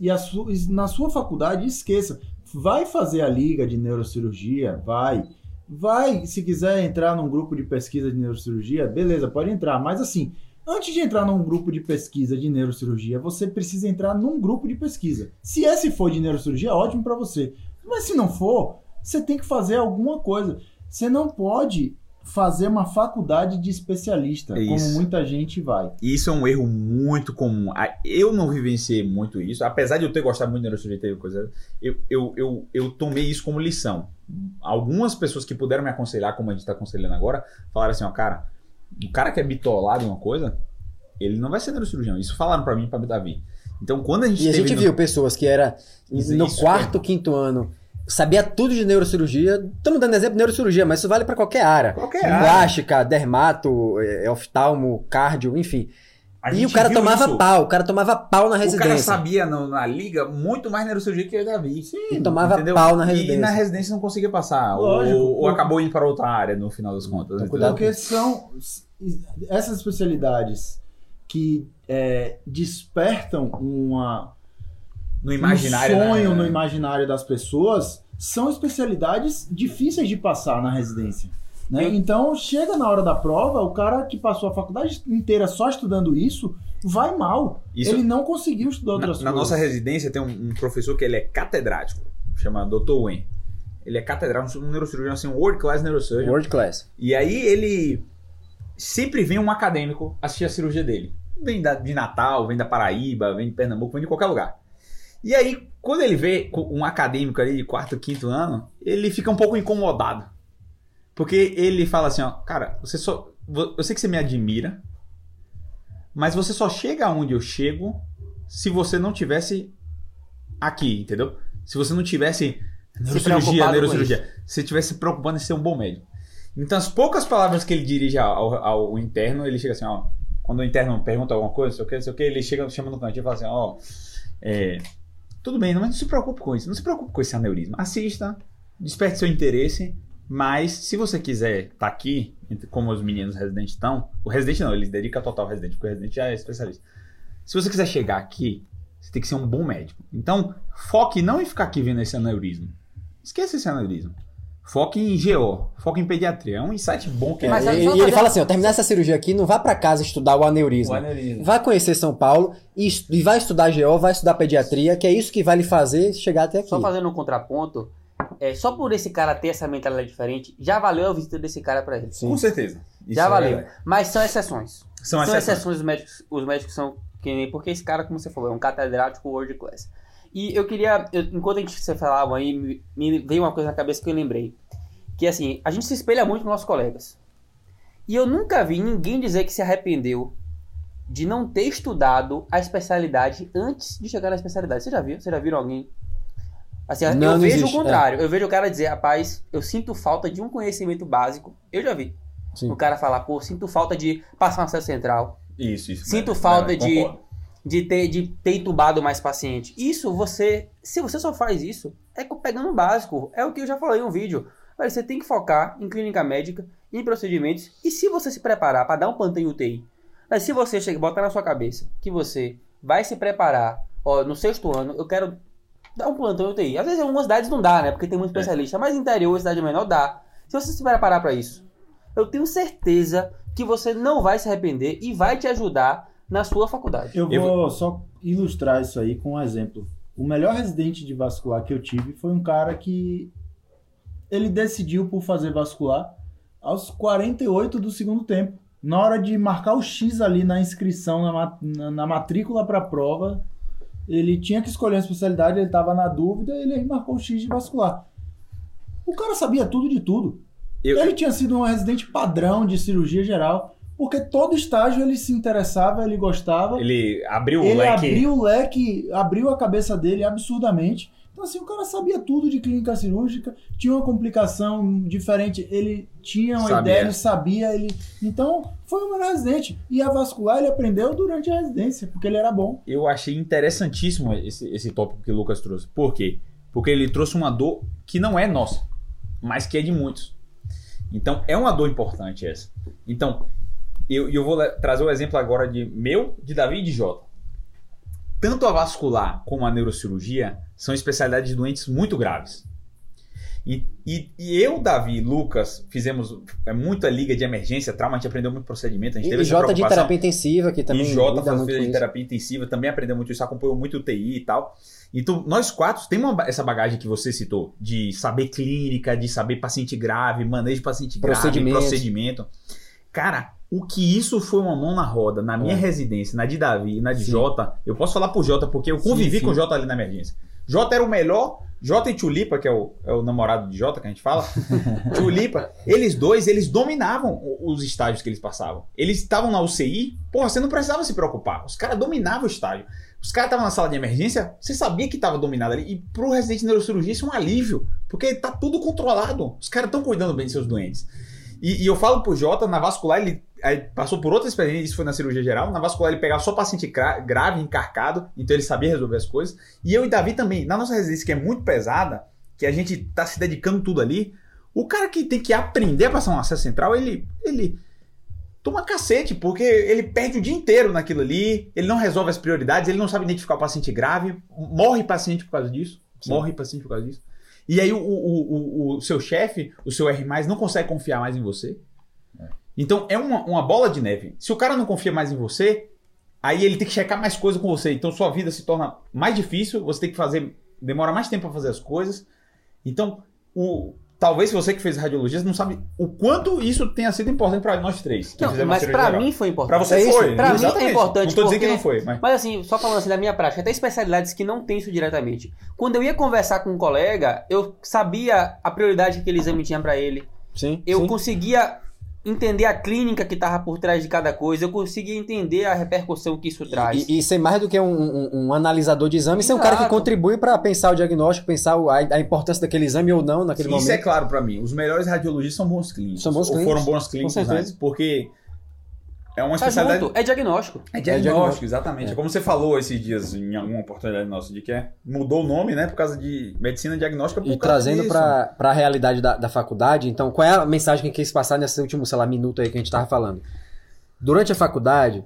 E a su- e na sua faculdade, esqueça. Vai fazer a liga de neurocirurgia, vai. Vai, se quiser entrar num grupo de pesquisa de neurocirurgia, beleza, pode entrar. Mas assim, antes de entrar num grupo de pesquisa de neurocirurgia, você precisa entrar num grupo de pesquisa. Se esse for de neurocirurgia, ótimo para você. Mas se não for, você tem que fazer alguma coisa. Você não pode fazer uma faculdade de especialista, É como muita gente vai. E isso é um erro muito comum. Eu não vivenciei muito isso, apesar de eu ter gostado muito de neurocirurgia e coisa, eu, eu, eu, eu tomei isso como lição. Algumas pessoas que puderam me aconselhar, como a gente está aconselhando agora, falaram assim, ó, cara, o cara que é bitolado em uma coisa, ele não vai ser neurocirurgião. Isso falaram pra mim e pra Davi. Então, quando a gente E a gente no- viu pessoas que era no isso quarto, quinto ano, sabia tudo de neurocirurgia. Estamos dando exemplo de neurocirurgia, mas isso vale para qualquer área. Qualquer área. Plástica, dermato, eh, oftalmo, cardio, enfim. a E o cara tomava isso. pau, o cara tomava pau na O cara residência. sabia no- na liga muito mais neurocirurgia que eu e Davi. E tomava Entendeu? pau na residência. E, na residência não conseguia passar. Lógico, ou, ou acabou indo para outra área no final das contas. Então, entendeu? cuidado Porque são essas especialidades que é, despertam uma, No imaginário. um sonho né? no imaginário das pessoas são especialidades difíceis de passar na residência. Né? Eu- Então, chega na hora da prova, o cara que passou a faculdade inteira só estudando isso, vai mal. Isso- Ele não conseguiu estudar Na, outras na coisas. nossa residência tem um, um professor que ele é catedrático, chama Dr. Wen. Ele é catedrático, um neurocirurgião, assim, um world class neurosurgeon. World class. E aí ele sempre vem um acadêmico assistir a cirurgia dele. Vem da- de Natal, vem da Paraíba, vem de Pernambuco, vem de qualquer lugar. E aí, quando ele vê um acadêmico ali de quarto, quinto ano, ele fica um pouco incomodado. Porque ele fala assim, ó, cara, você só. Eu sei que você me admira, mas você só chega aonde eu chego se você não tivesse aqui, entendeu? Se você não tivesse neurocirurgia, neurocirurgia. Se você tivesse se preocupando em ser um bom médico. Então, as poucas palavras que ele dirige ao, ao- ao interno, ele chega assim, ó. Quando o interno pergunta alguma coisa, não sei o que, não sei o que, ele chega, chama no cantinho e fala assim, ó. é, tudo bem, mas não se preocupe com isso. Não se preocupe com esse aneurisma. Assista, desperte seu interesse, mas se você quiser estar aqui, entre- como os meninos residentes estão, o residente não, ele dedica total ao residente, porque o residente já é especialista. Se você quiser chegar aqui, você tem que ser um bom médico. Então, foque não em ficar aqui vendo esse aneurisma. Esqueça esse aneurisma. Foque em GO, foque em pediatria. É um insight bom que Mas É, e, e ele fazer- fala assim: ó, terminar essa cirurgia aqui, não vá pra casa estudar o aneurisma. O aneurisma. Vai conhecer São Paulo e, e vai estudar GO, vai estudar pediatria, que é isso que vai lhe fazer chegar até aqui. Só fazendo um contraponto, é, só por esse cara ter essa mentalidade diferente, já valeu a visita desse cara pra ele. Sim. Com certeza. Isso já é valeu. verdade. Mas são exceções. São São exceções. exceções os médicos. Os médicos são que nem. Porque esse cara, como você falou, é um catedrático world class. E eu queria. eu- enquanto a gente você falava aí, me, me veio uma coisa na cabeça que eu lembrei. Que assim, a gente se espelha muito nos nossos colegas. E eu nunca vi ninguém dizer que se arrependeu de não ter estudado a especialidade antes de chegar na especialidade. Você já viu? Você já viram alguém? Assim, Não, eu não vejo existe, o contrário. Eu vejo o cara dizer, rapaz, eu sinto falta de um conhecimento básico. Eu já vi. Sim. O cara falar, pô, sinto falta de passar um acesso central. Isso, isso. Sinto verdade, falta verdade, de, concordo. De, ter, de ter entubado mais paciente. Isso você. Se você só faz isso, é pegando o básico. É o que eu já falei no vídeo. Olha, você tem que focar em clínica médica, em procedimentos. E se você se preparar para dar um plantão em UTI, mas se você chega, botar na sua cabeça que você vai se preparar, ó, no sexto ano, eu quero Dá um plantão em UTI. Às vezes em algumas cidades não dá, né? Porque tem muito especialista. Mas interior, cidade menor, dá. Se você se preparar para isso, eu tenho certeza que você não vai se arrepender e vai te ajudar na sua faculdade. Eu vou Eu só ilustrar isso aí com um exemplo. O melhor residente de vascular que eu tive foi um cara que ele decidiu por fazer vascular aos 48 do segundo tempo. Na hora de marcar o X ali na inscrição, na, ma- na, na matrícula para a prova, ele tinha que escolher uma especialidade, ele estava na dúvida, ele marcou o X de vascular. O cara sabia tudo de tudo. Eu- Ele tinha sido um residente padrão de cirurgia geral, porque todo estágio ele se interessava, ele gostava Ele abriu o ele leque. abriu o leque, abriu a cabeça dele absurdamente. Então, assim, o cara sabia tudo de clínica cirúrgica, tinha uma complicação diferente, ele tinha uma Sabia. ideia, ele sabia, ele. Então, foi o melhor residente. E a vascular ele aprendeu durante a residência, porque ele era bom. Eu achei interessantíssimo esse, esse tópico que o Lucas trouxe. Por quê? Porque ele trouxe uma dor que não é nossa, mas que é de muitos. Então, é uma dor importante essa. Então, eu, eu vou trazer o exemplo agora de meu, de Davi e de Jota. Tanto a vascular como a neurocirurgia são especialidades de doentes muito graves. E, e, e eu, Davi e Lucas fizemos é, muita liga de emergência, trauma, a gente aprendeu muito procedimento, a gente E, teve e Jota de terapia intensiva, que também E Jota faz de isso. terapia intensiva, também aprendeu muito isso, acompanhou muito o TI e tal. Então, nós quatro temos essa bagagem que você citou, de saber clínica, de saber paciente grave, manejo de paciente grave, Procedimento. procedimento. Cara, o que isso foi uma mão na roda na minha É. residência, na de Davi e na de Sim. Jota, eu posso falar por Jota, porque eu convivi sim. com o Jota ali na emergência. Jota era o melhor, Jota e Tulipa, que é o, é o namorado de Jota que a gente fala, Tulipa, eles dois, eles dominavam os estágios que eles passavam. Eles estavam na UCI, porra, você não precisava se preocupar. Os caras dominavam o estágio. Os caras estavam na sala de emergência, você sabia que estava dominado ali. E pro residente de neurocirurgia isso é um alívio, porque tá tudo controlado. Os caras estão cuidando bem de seus doentes. E, e eu falo pro Jota, na vascular ele aí passou por outra experiência, isso foi na cirurgia geral. Na vascular ele pegava só paciente gra- grave, encarcado, então ele sabia resolver as coisas. E eu e Davi também, na nossa residência que é muito pesada, que a gente tá se dedicando tudo ali, o cara que tem que aprender a passar um acesso central, ele, ele toma cacete, porque ele perde o dia inteiro naquilo ali, ele não resolve as prioridades, ele não sabe identificar o paciente grave, morre paciente por causa disso, Sim. morre paciente por causa disso. E aí o, o, o, o seu chefe, o seu R+, não consegue confiar mais em você. Então é uma, uma bola de neve. Se o cara não confia mais em você, aí ele tem que checar mais coisa com você. Então sua vida se torna mais difícil, você tem que fazer, demora mais tempo para fazer as coisas. Então, o, talvez você que fez radiologia não sabe o quanto isso tenha sido importante para nós três. Não, mas geral. mim foi importante. Pra você É foi. pra mim é exatamente. importante Não tô dizendo que não foi, mas Mas assim, só falando assim da minha prática, tem especialidades que não tem isso diretamente. Quando eu ia conversar com um colega, eu sabia a prioridade que aquele exame tinha pra ele. Sim, Eu sim. conseguia entender a clínica que tava por trás de cada coisa, eu conseguia entender a repercussão que isso traz. E, e ser mais do que um, um- um analisador de exame, ser um cara que contribui para pensar o diagnóstico, pensar a, a importância daquele exame ou não naquele isso momento. é claro pra mim. Os melhores radiologistas são bons clínicos. São bons Ou clínicos, foram bons clínicos antes, porque é uma Tá especialidade junto, é diagnóstico. É diagnóstico, diagnóstico, exatamente. É. É como você falou esses dias em alguma oportunidade nossa, de que é, mudou o nome, né, por causa de medicina diagnóstica. por E causa trazendo para a realidade da, da faculdade, então, qual é a mensagem que quis passar nesse último, sei lá, minuto aí que a gente estava falando? Durante a faculdade,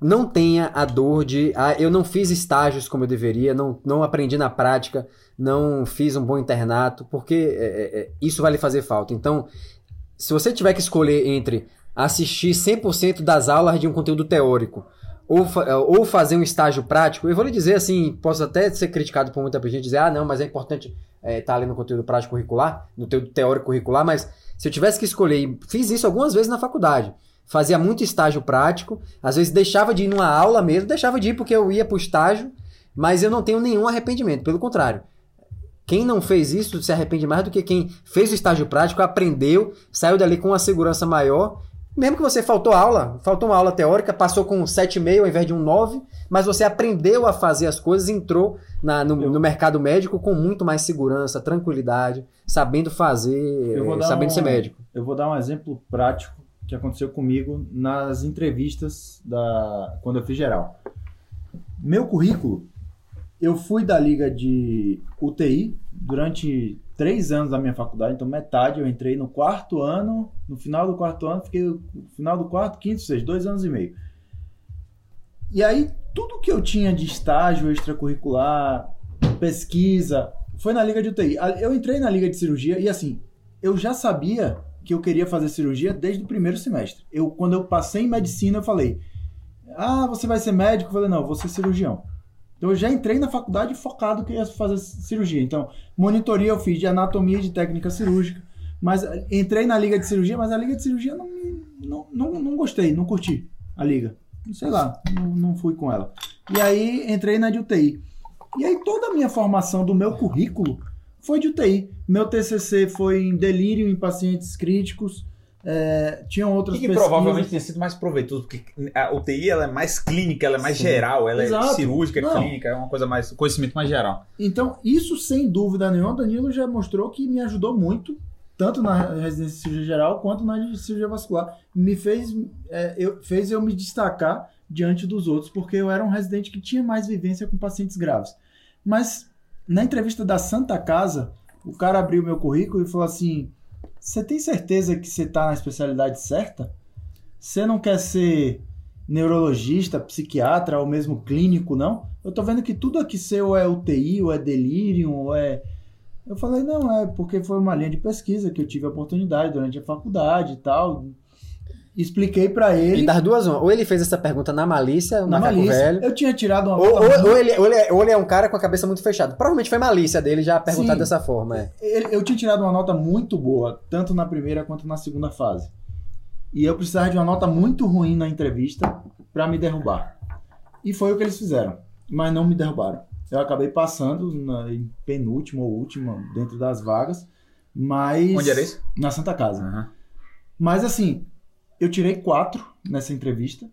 não tenha a dor de, ah, eu não fiz estágios como eu deveria, não, não aprendi na prática, não fiz um bom internato, porque é, é, é, isso vai lhe fazer falta. Então, se você tiver que escolher entre assistir 100% das aulas de um conteúdo teórico ou, fa- ou fazer um estágio prático, eu vou lhe dizer assim, posso até ser criticado por muita gente dizer, ah, não, mas é importante estar ali no conteúdo prático curricular, no conteúdo teórico curricular, mas se eu tivesse que escolher, fiz isso algumas vezes na faculdade, fazia muito estágio prático, às vezes deixava de ir numa aula mesmo, deixava de ir porque eu ia para o estágio, mas eu não tenho nenhum arrependimento, pelo contrário. Quem não fez isso se arrepende mais do que quem fez o estágio prático, aprendeu, saiu dali com uma segurança maior. Mesmo que você faltou aula, faltou uma aula teórica, passou com um 7,5 ao invés de um 9, mas você aprendeu a fazer as coisas, entrou na- no, no mercado médico com muito mais segurança, tranquilidade, sabendo fazer, sabendo um- ser médico. Eu vou dar um exemplo prático que aconteceu comigo nas entrevistas da quando eu fiz geral. Meu currículo, eu fui da liga de UTI durante três anos da minha faculdade, então metade eu entrei no quarto ano, no final do quarto ano, fiquei no final do quarto, quinto, sexto, dois anos e meio. E aí, tudo que eu tinha de estágio extracurricular, pesquisa. Foi na liga de UTI. Eu entrei na liga de cirurgia e assim, eu já sabia que eu queria fazer cirurgia desde o primeiro semestre. Eu, quando eu passei em medicina, eu falei: Ah, você vai ser médico? Eu falei: Não, vou ser cirurgião. Então eu já entrei na faculdade focado que ia fazer cirurgia. Então, monitoria eu fiz de anatomia de técnica cirúrgica. Mas eh, entrei na liga de cirurgia, mas a liga de cirurgia não, não, não, não gostei, não curti a liga. Sei lá, não, não fui com ela. E aí entrei na de UTI. E aí toda a minha formação do meu currículo foi de UTI. Meu TCC foi em delírio em pacientes críticos. É, tinham outras E que pesquisas. provavelmente tenha sido mais proveitoso, porque a UTI ela é mais clínica, ela é mais Sim. geral, ela é Exato. cirúrgica, Não. clínica, é uma coisa mais. conhecimento mais geral. Então, isso sem dúvida nenhuma, Danilo já mostrou que me ajudou muito, tanto na residência de cirurgia geral quanto na de cirurgia vascular. Me fez, é, eu, fez eu me destacar diante dos outros, porque eu era um residente que tinha mais vivência com pacientes graves. Mas, na entrevista da Santa Casa, o cara abriu meu currículo e falou assim: Você tem certeza que você está na especialidade certa? Você não quer ser neurologista, psiquiatra ou mesmo clínico, não? Eu tô vendo que tudo aqui seu é UTI, ou é delírio, ou é. Eu falei, não, é porque foi uma linha de pesquisa que eu tive a oportunidade durante a faculdade e tal. Expliquei pra ele. Ele das duas, uma. ou ele fez essa pergunta na malícia, na malícia. velho, Eu tinha tirado uma ou, nota ou- muito- ou ele, ou, ele é, ou ele é um cara com a cabeça muito fechada. Provavelmente foi malícia dele já perguntar Sim. dessa forma. É. eu tinha tirado uma nota muito boa, tanto na primeira quanto na segunda fase. E eu precisava de uma nota muito ruim na entrevista pra me derrubar. E foi o que eles fizeram, mas não me derrubaram. Eu acabei passando na, em penúltima ou última dentro das vagas, mas Onde era isso? na Santa Casa. Aham. Mas assim, eu tirei quatro nessa entrevista.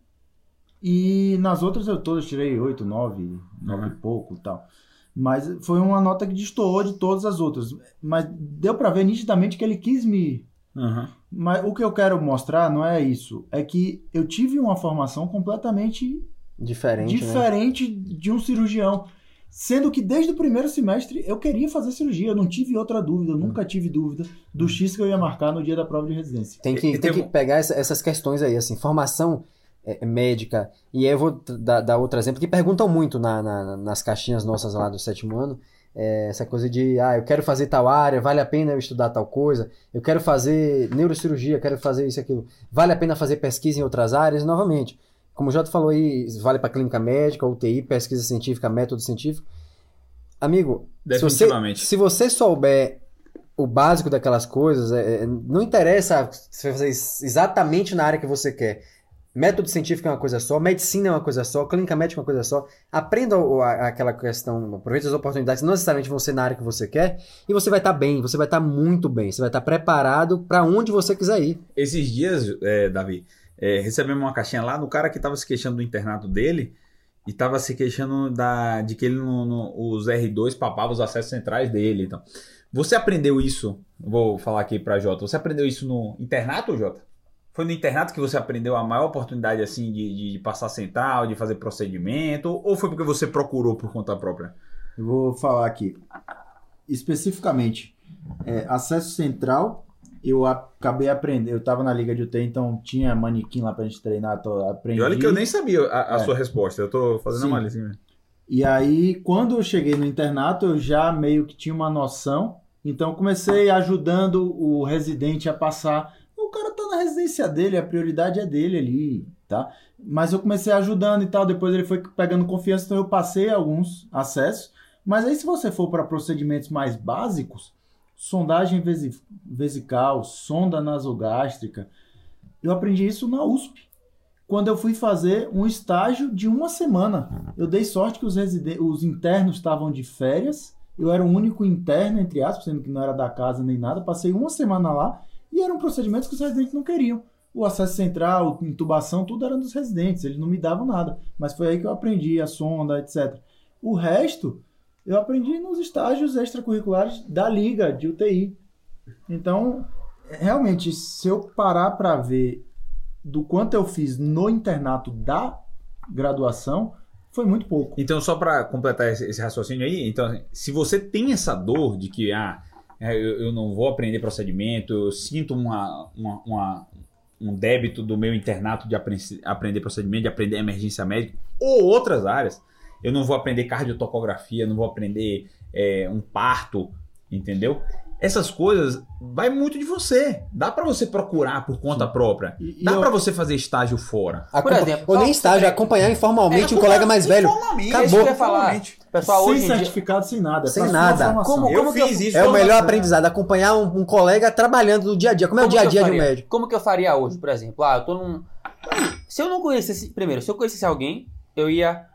E nas outras eu todas tirei oito, nove, nove Uhum. e pouco e tal. Mas foi uma nota que destoou de todas as outras. Mas deu pra ver nitidamente que ele quis me. Aham. Mas o que eu quero mostrar não é isso. É que eu tive uma formação completamente Diferente, né? diferente de um cirurgião. Sendo que desde o primeiro semestre eu queria fazer cirurgia, eu não tive outra dúvida, eu nunca tive dúvida do X que eu ia marcar no dia da prova de residência. Tem que, tem tem que um- pegar essa- essas questões aí, assim, formação é, é, médica. E aí eu vou dar, dar outro exemplo, que perguntam muito na- na- nas caixinhas nossas lá do sétimo ano. é, essa coisa de, ah, eu quero fazer tal área, vale a pena eu estudar tal coisa, eu quero fazer neurocirurgia, quero fazer isso e aquilo. Vale a pena fazer pesquisa em outras áreas? Novamente, como o Jota falou aí, vale para clínica médica, UTI, pesquisa científica, método científico. Amigo, se você, Definitivamente. se você souber o básico daquelas coisas, é, é, não interessa se você fazer exatamente na área que você quer. Método científico é uma coisa só, medicina é uma coisa só, clínica médica é uma coisa só. Aprenda aquela questão, aproveite as oportunidades, não necessariamente vão ser na área que você quer, e você vai estar bem, você vai estar muito bem, você vai estar preparado para onde você quiser ir. Esses dias, é, Davi, é, recebemos uma caixinha lá do cara que tava se queixando do internato dele e tava se queixando da, de que ele no, no- os R2 papava os acessos centrais dele. Então, você aprendeu isso? Vou falar aqui pra Jota. Você aprendeu isso no internato, Jota? Foi no internato que você aprendeu a maior oportunidade assim de, de- de passar central, de fazer procedimento? Ou foi porque você procurou por conta própria? Eu vou falar aqui. Especificamente, é, acesso central, eu acabei aprendendo. Eu tava na Liga de UT, então tinha manequim lá pra gente treinar. Tô, aprendi. E olha que eu nem sabia a, a É. sua resposta. Eu tô fazendo Sim. uma lista. mesmo. E aí, quando eu cheguei no internato, eu já meio que tinha uma noção. Então, comecei ajudando o residente a passar. O cara tá na residência dele, a prioridade é dele ali, tá? Mas eu comecei ajudando e tal. Depois ele foi pegando confiança, então eu passei alguns acessos. Mas aí, se você for para procedimentos mais básicos, sondagem vesi- vesical, sonda nasogástrica, eu aprendi isso na USP quando eu fui fazer um estágio de uma semana. Eu dei sorte que os, os internos estavam de férias. Eu era o único interno, entre aspas, sendo que não era da casa nem nada. Passei uma semana lá e eram procedimentos que os residentes não queriam. O acesso central, intubação, tudo era dos residentes. Eles não me davam nada. Mas foi aí que eu aprendi a sonda, etc. O resto, eu aprendi nos estágios extracurriculares da liga de UTI. Então, realmente, se eu parar para ver do quanto eu fiz no internato da graduação, foi muito pouco. Então, só para completar esse, esse raciocínio aí, então, assim, se você tem essa dor de que ah, é, eu, eu não vou aprender procedimento, eu sinto uma, uma- uma- um débito do meu internato de apren- aprender procedimento, de aprender emergência médica ou outras áreas, Eu não vou aprender cardiotocografia, não vou aprender é, um parto, entendeu? Essas coisas vai muito de você. Dá pra você procurar por conta própria. E- Dá eu- pra você fazer estágio fora. Por exemplo, ou nem estágio, acompanhar informalmente um colega mais velho. Informalmente, Acabou. Que eu falar. Pessoal, sem hoje em dia... certificado, sem nada. é Sem nada. Como- Eu como que eu- fiz isso. É o melhor aprendizado, acompanhar um, um colega trabalhando no dia a dia. Como é o Como dia a eu dia de um médico? Como que eu faria hoje, por exemplo? Ah, eu tô num. Se eu não conhecesse. Primeiro, se eu conhecesse alguém, eu ia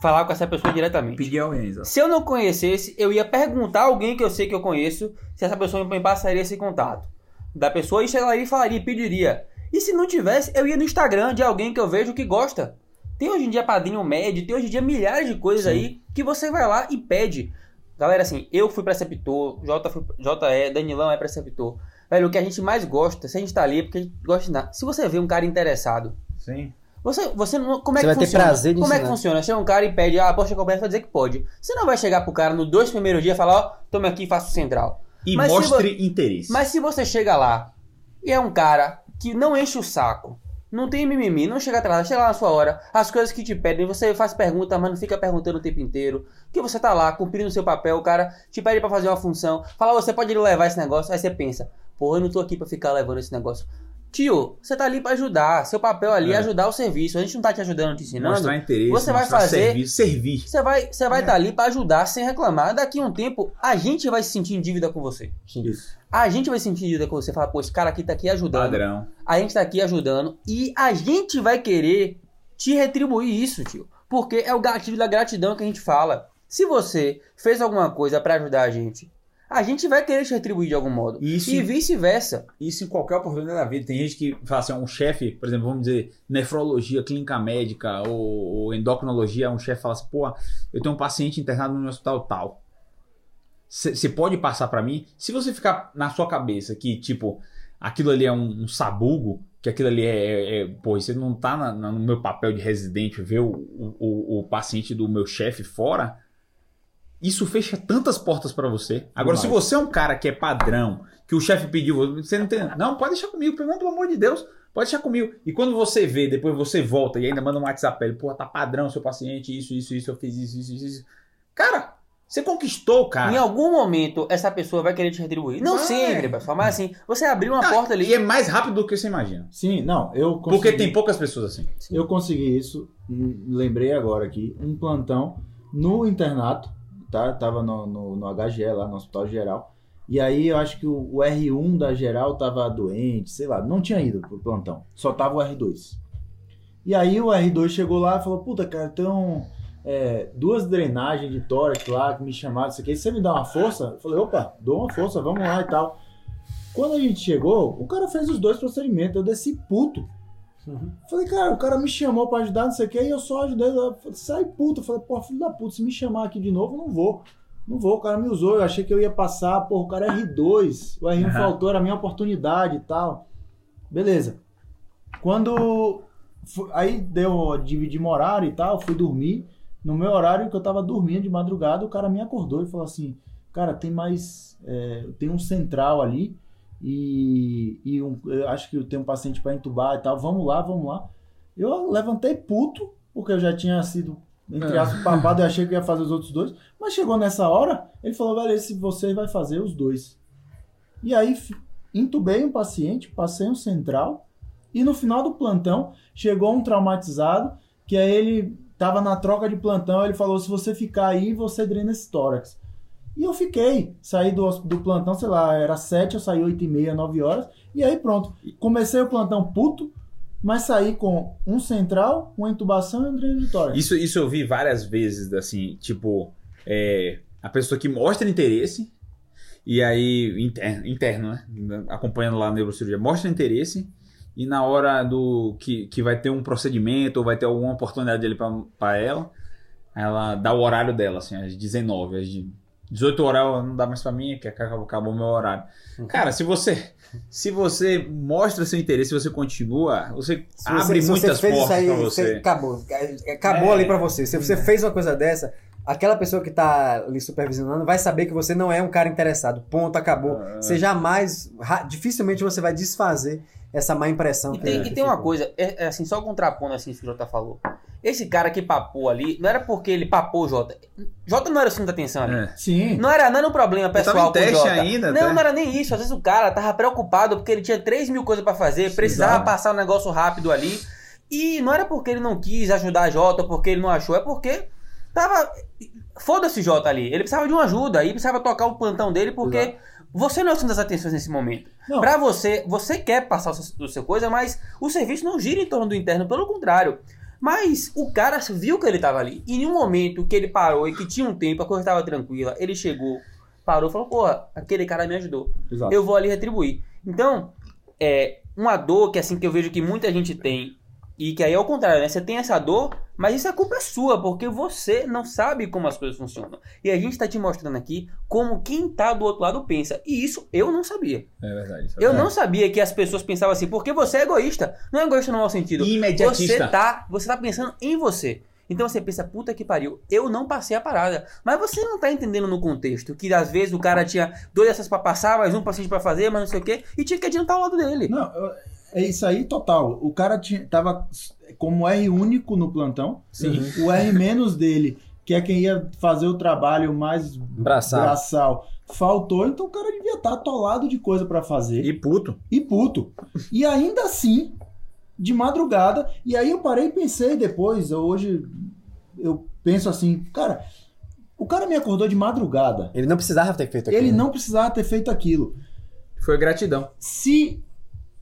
falar com essa pessoa diretamente. Pedir audiência. Se eu não conhecesse, eu ia perguntar a alguém que eu sei que eu conheço se essa pessoa me passaria esse contato da pessoa e chegaria e falaria, pediria. E se não tivesse, eu ia no Instagram de alguém que eu vejo que gosta. Tem hoje em dia padrinho médio, tem hoje em dia milhares de coisas aí que você vai lá e pede. Galera, assim, eu fui preceptor, J, J é, Danilão é preceptor. Velho, o que a gente mais gosta, se a gente tá ali, é porque a gente gosta de nada. Se você vê um cara interessado, Sim. Você, você não. Como é Você que vai ter funciona? prazer de Como é que ensinar. funciona? Chega um cara e pede, ah, poxa, comprar, vai dizer que pode. Você não vai chegar pro cara no dois primeiros dias e falar, ó, tome aqui e faça o central. E Mas se mostre interesse. Mas se você chega lá e é um cara que não enche o saco, não tem mimimi, não chega atrás, chega lá na sua hora, as coisas que te pedem, você faz pergunta, mas não fica perguntando o tempo inteiro. Que você tá lá cumprindo o seu papel, o cara te pede pra fazer uma função, fala, "Ô, você pode levar esse negócio, aí você pensa, porra, eu não tô aqui pra ficar levando esse negócio. Tio, você tá ali pra ajudar, seu papel ali é, É. ajudar o serviço, a gente não tá te ajudando, te ensinando. Mostrar interesse. Você vai fazer- Serviço, servir. Você vai estar você vai tá ali pra ajudar sem reclamar. Daqui a um tempo, a gente vai se sentir em dívida com você. Isso. A gente vai se sentir em dívida com você. Falar, pô, esse cara aqui tá aqui ajudando. Padrão. A gente tá aqui ajudando. E a gente vai querer te retribuir isso, tio. Porque é o gatilho da gratidão que a gente fala. Se você fez alguma coisa pra ajudar a gente, a gente vai querer te retribuir de algum modo. Isso- E vice-versa. Isso em qualquer oportunidade da vida. Tem gente que fala assim, um chefe, por exemplo, vamos dizer, nefrologia, clínica médica ou, ou endocrinologia, um chefe fala assim, pô, eu tenho um paciente internado no hospital tal. Você pode passar pra mim? Se você ficar na sua cabeça que, tipo, aquilo ali é um, um sabugo, que aquilo ali é, é, é pô, você não tá na- na- no meu papel de residente ver o, o- o paciente do meu chefe fora, isso fecha tantas portas pra você. Agora, se você é um cara que é padrão, que o chefe pediu, você não tem. Não, pode deixar comigo, pelo pelo amor de Deus, pode deixar comigo. E quando você vê, depois você volta e ainda manda um WhatsApp, ele, pô, tá padrão seu paciente, isso, isso, isso, eu fiz isso, isso, isso. isso. Cara, você conquistou, Em cara. algum momento, essa pessoa vai querer te retribuir. Não Vai. sempre, pessoal. Mas assim, você abriu uma Ah, porta ali. E é mais rápido do que você imagina. Sim, não, eu consegui, Porque tem poucas pessoas assim. eu consegui isso, hum, lembrei agora aqui, um plantão no internato, tá? Tava no, no, no HGE lá, no Hospital Geral. E aí eu acho que o, o R1 da geral tava doente, sei lá, não tinha ido pro plantão. Só tava o R2. E aí o R2 chegou lá e falou, puta, cara, tem um, é, duas drenagens de tórax lá que me chamaram, isso aqui. Você me dá uma força? Eu falei, opa, dou uma força, vamos lá e tal. Quando a gente chegou, o cara fez os dois procedimentos, eu desci puto. Falei, cara, o cara me chamou pra ajudar, não sei o que, e eu só ajudei. Sai puto. Eu falei, pô, filho da puta, se me chamar aqui de novo, eu não vou. Não vou, o cara me usou, eu achei que eu ia passar, pô, o cara é R2, o R1 Aham. faltou, era a minha oportunidade e tal. Beleza. Quando. Aí deu, dividimos horário e tal, fui dormir. No meu horário que eu tava dormindo de madrugada, o cara me acordou e falou assim: Cara, tem mais. é, tem um central ali e, e um- eu acho que eu tenho um paciente para entubar e tal. Vamos lá, vamos lá. Eu levantei puto, porque eu já tinha sido, entre Ah. aspas, papado, eu achei que ia fazer os outros dois. Mas chegou nessa hora, ele falou: Velho, esse você vai fazer os dois. E aí entubei um paciente, passei um central. E no final do plantão, chegou um traumatizado, que aí ele tava na troca de plantão, ele falou, se você ficar aí, você drena esse tórax. E eu fiquei, saí do, do plantão, sei lá, era sete, eu saí oito e meia, nove horas, e aí pronto. Comecei o plantão puto, mas saí com um central, uma intubação e um dreno de. Isso, isso eu vi várias vezes, assim, tipo, é, a pessoa que mostra interesse, e aí, interno, interno, né? Acompanhando lá a neurocirurgia, mostra interesse, e na hora do que, que vai ter um procedimento, ou vai ter alguma oportunidade ali pra ela, ela dá o horário dela, assim, às 19, às de 18 horas não dá mais pra mim, que acabou, acabou o meu horário. Cara, se você se você mostra seu interesse, você continua, você Se abre você- se muitas você fez portas isso aí, pra você. Acabou. Acabou É. ali pra você. Se você fez uma coisa dessa, aquela pessoa que tá ali supervisionando vai saber que você não é um cara interessado. Ponto, acabou. Ah. Você jamais, dificilmente você vai desfazer essa má impressão. E que- tem, que e tem uma coisa, é, é assim, só contrapondo assim isso que o Jota falou. Esse cara que papou ali, não era porque ele papou o Jota. Jota não era o centro da atenção ali. É. Sim. Não era, não era um problema tava pessoal com o teste Jota. ainda, não, até. não era nem isso. Às vezes o cara tava preocupado porque ele tinha 3 mil coisas pra fazer, precisava exato. passar um negócio rápido ali. E não era porque ele não quis ajudar a Jota, porque ele não achou, é porque tava. Foda-se o Jota ali. Ele precisava de uma ajuda, aí precisava tocar o plantão dele, porque você não é o centro das atenções nesse momento. Não. Pra você, você quer passar o seu, o seu coisa, mas o serviço não gira em torno do interno, pelo contrário. Mas o cara viu que ele tava ali. E em um momento que ele parou e que tinha um tempo, a coisa estava tranquila, ele chegou, parou e falou: Porra, aquele cara me ajudou. Exato. Eu vou ali retribuir. Então, é uma dor que assim que eu vejo que muita gente tem. E que aí é o contrário, né? Você tem essa dor, mas isso a culpa é sua, porque você não sabe como as coisas funcionam. E a gente tá te mostrando aqui como quem tá do outro lado pensa. E isso eu não sabia. É verdade. é Eu verdade. não sabia que as pessoas pensavam assim, porque você é egoísta. Não é egoísta no mau sentido. Imediatista. Você tá, você tá pensando em você. Então você pensa, puta que pariu, eu não passei a parada. Mas você não tá entendendo no contexto que às vezes o cara tinha dois dessas pra passar, mais um paciente pra fazer, mas não sei o quê, e tinha que adiantar o lado dele. Não, eu- é isso aí total. O cara tinha, tava como R único no plantão. Sim. O R menos dele, que é quem ia fazer o trabalho mais Braçal. braçal, faltou, então o cara devia estar atolado de coisa pra fazer. E puto. e puto. E ainda assim, de madrugada, e aí eu parei e pensei depois, hoje eu penso assim, cara, o cara me acordou de madrugada. Ele não precisava ter feito aquilo. Ele não precisava ter feito aquilo. Foi gratidão. Se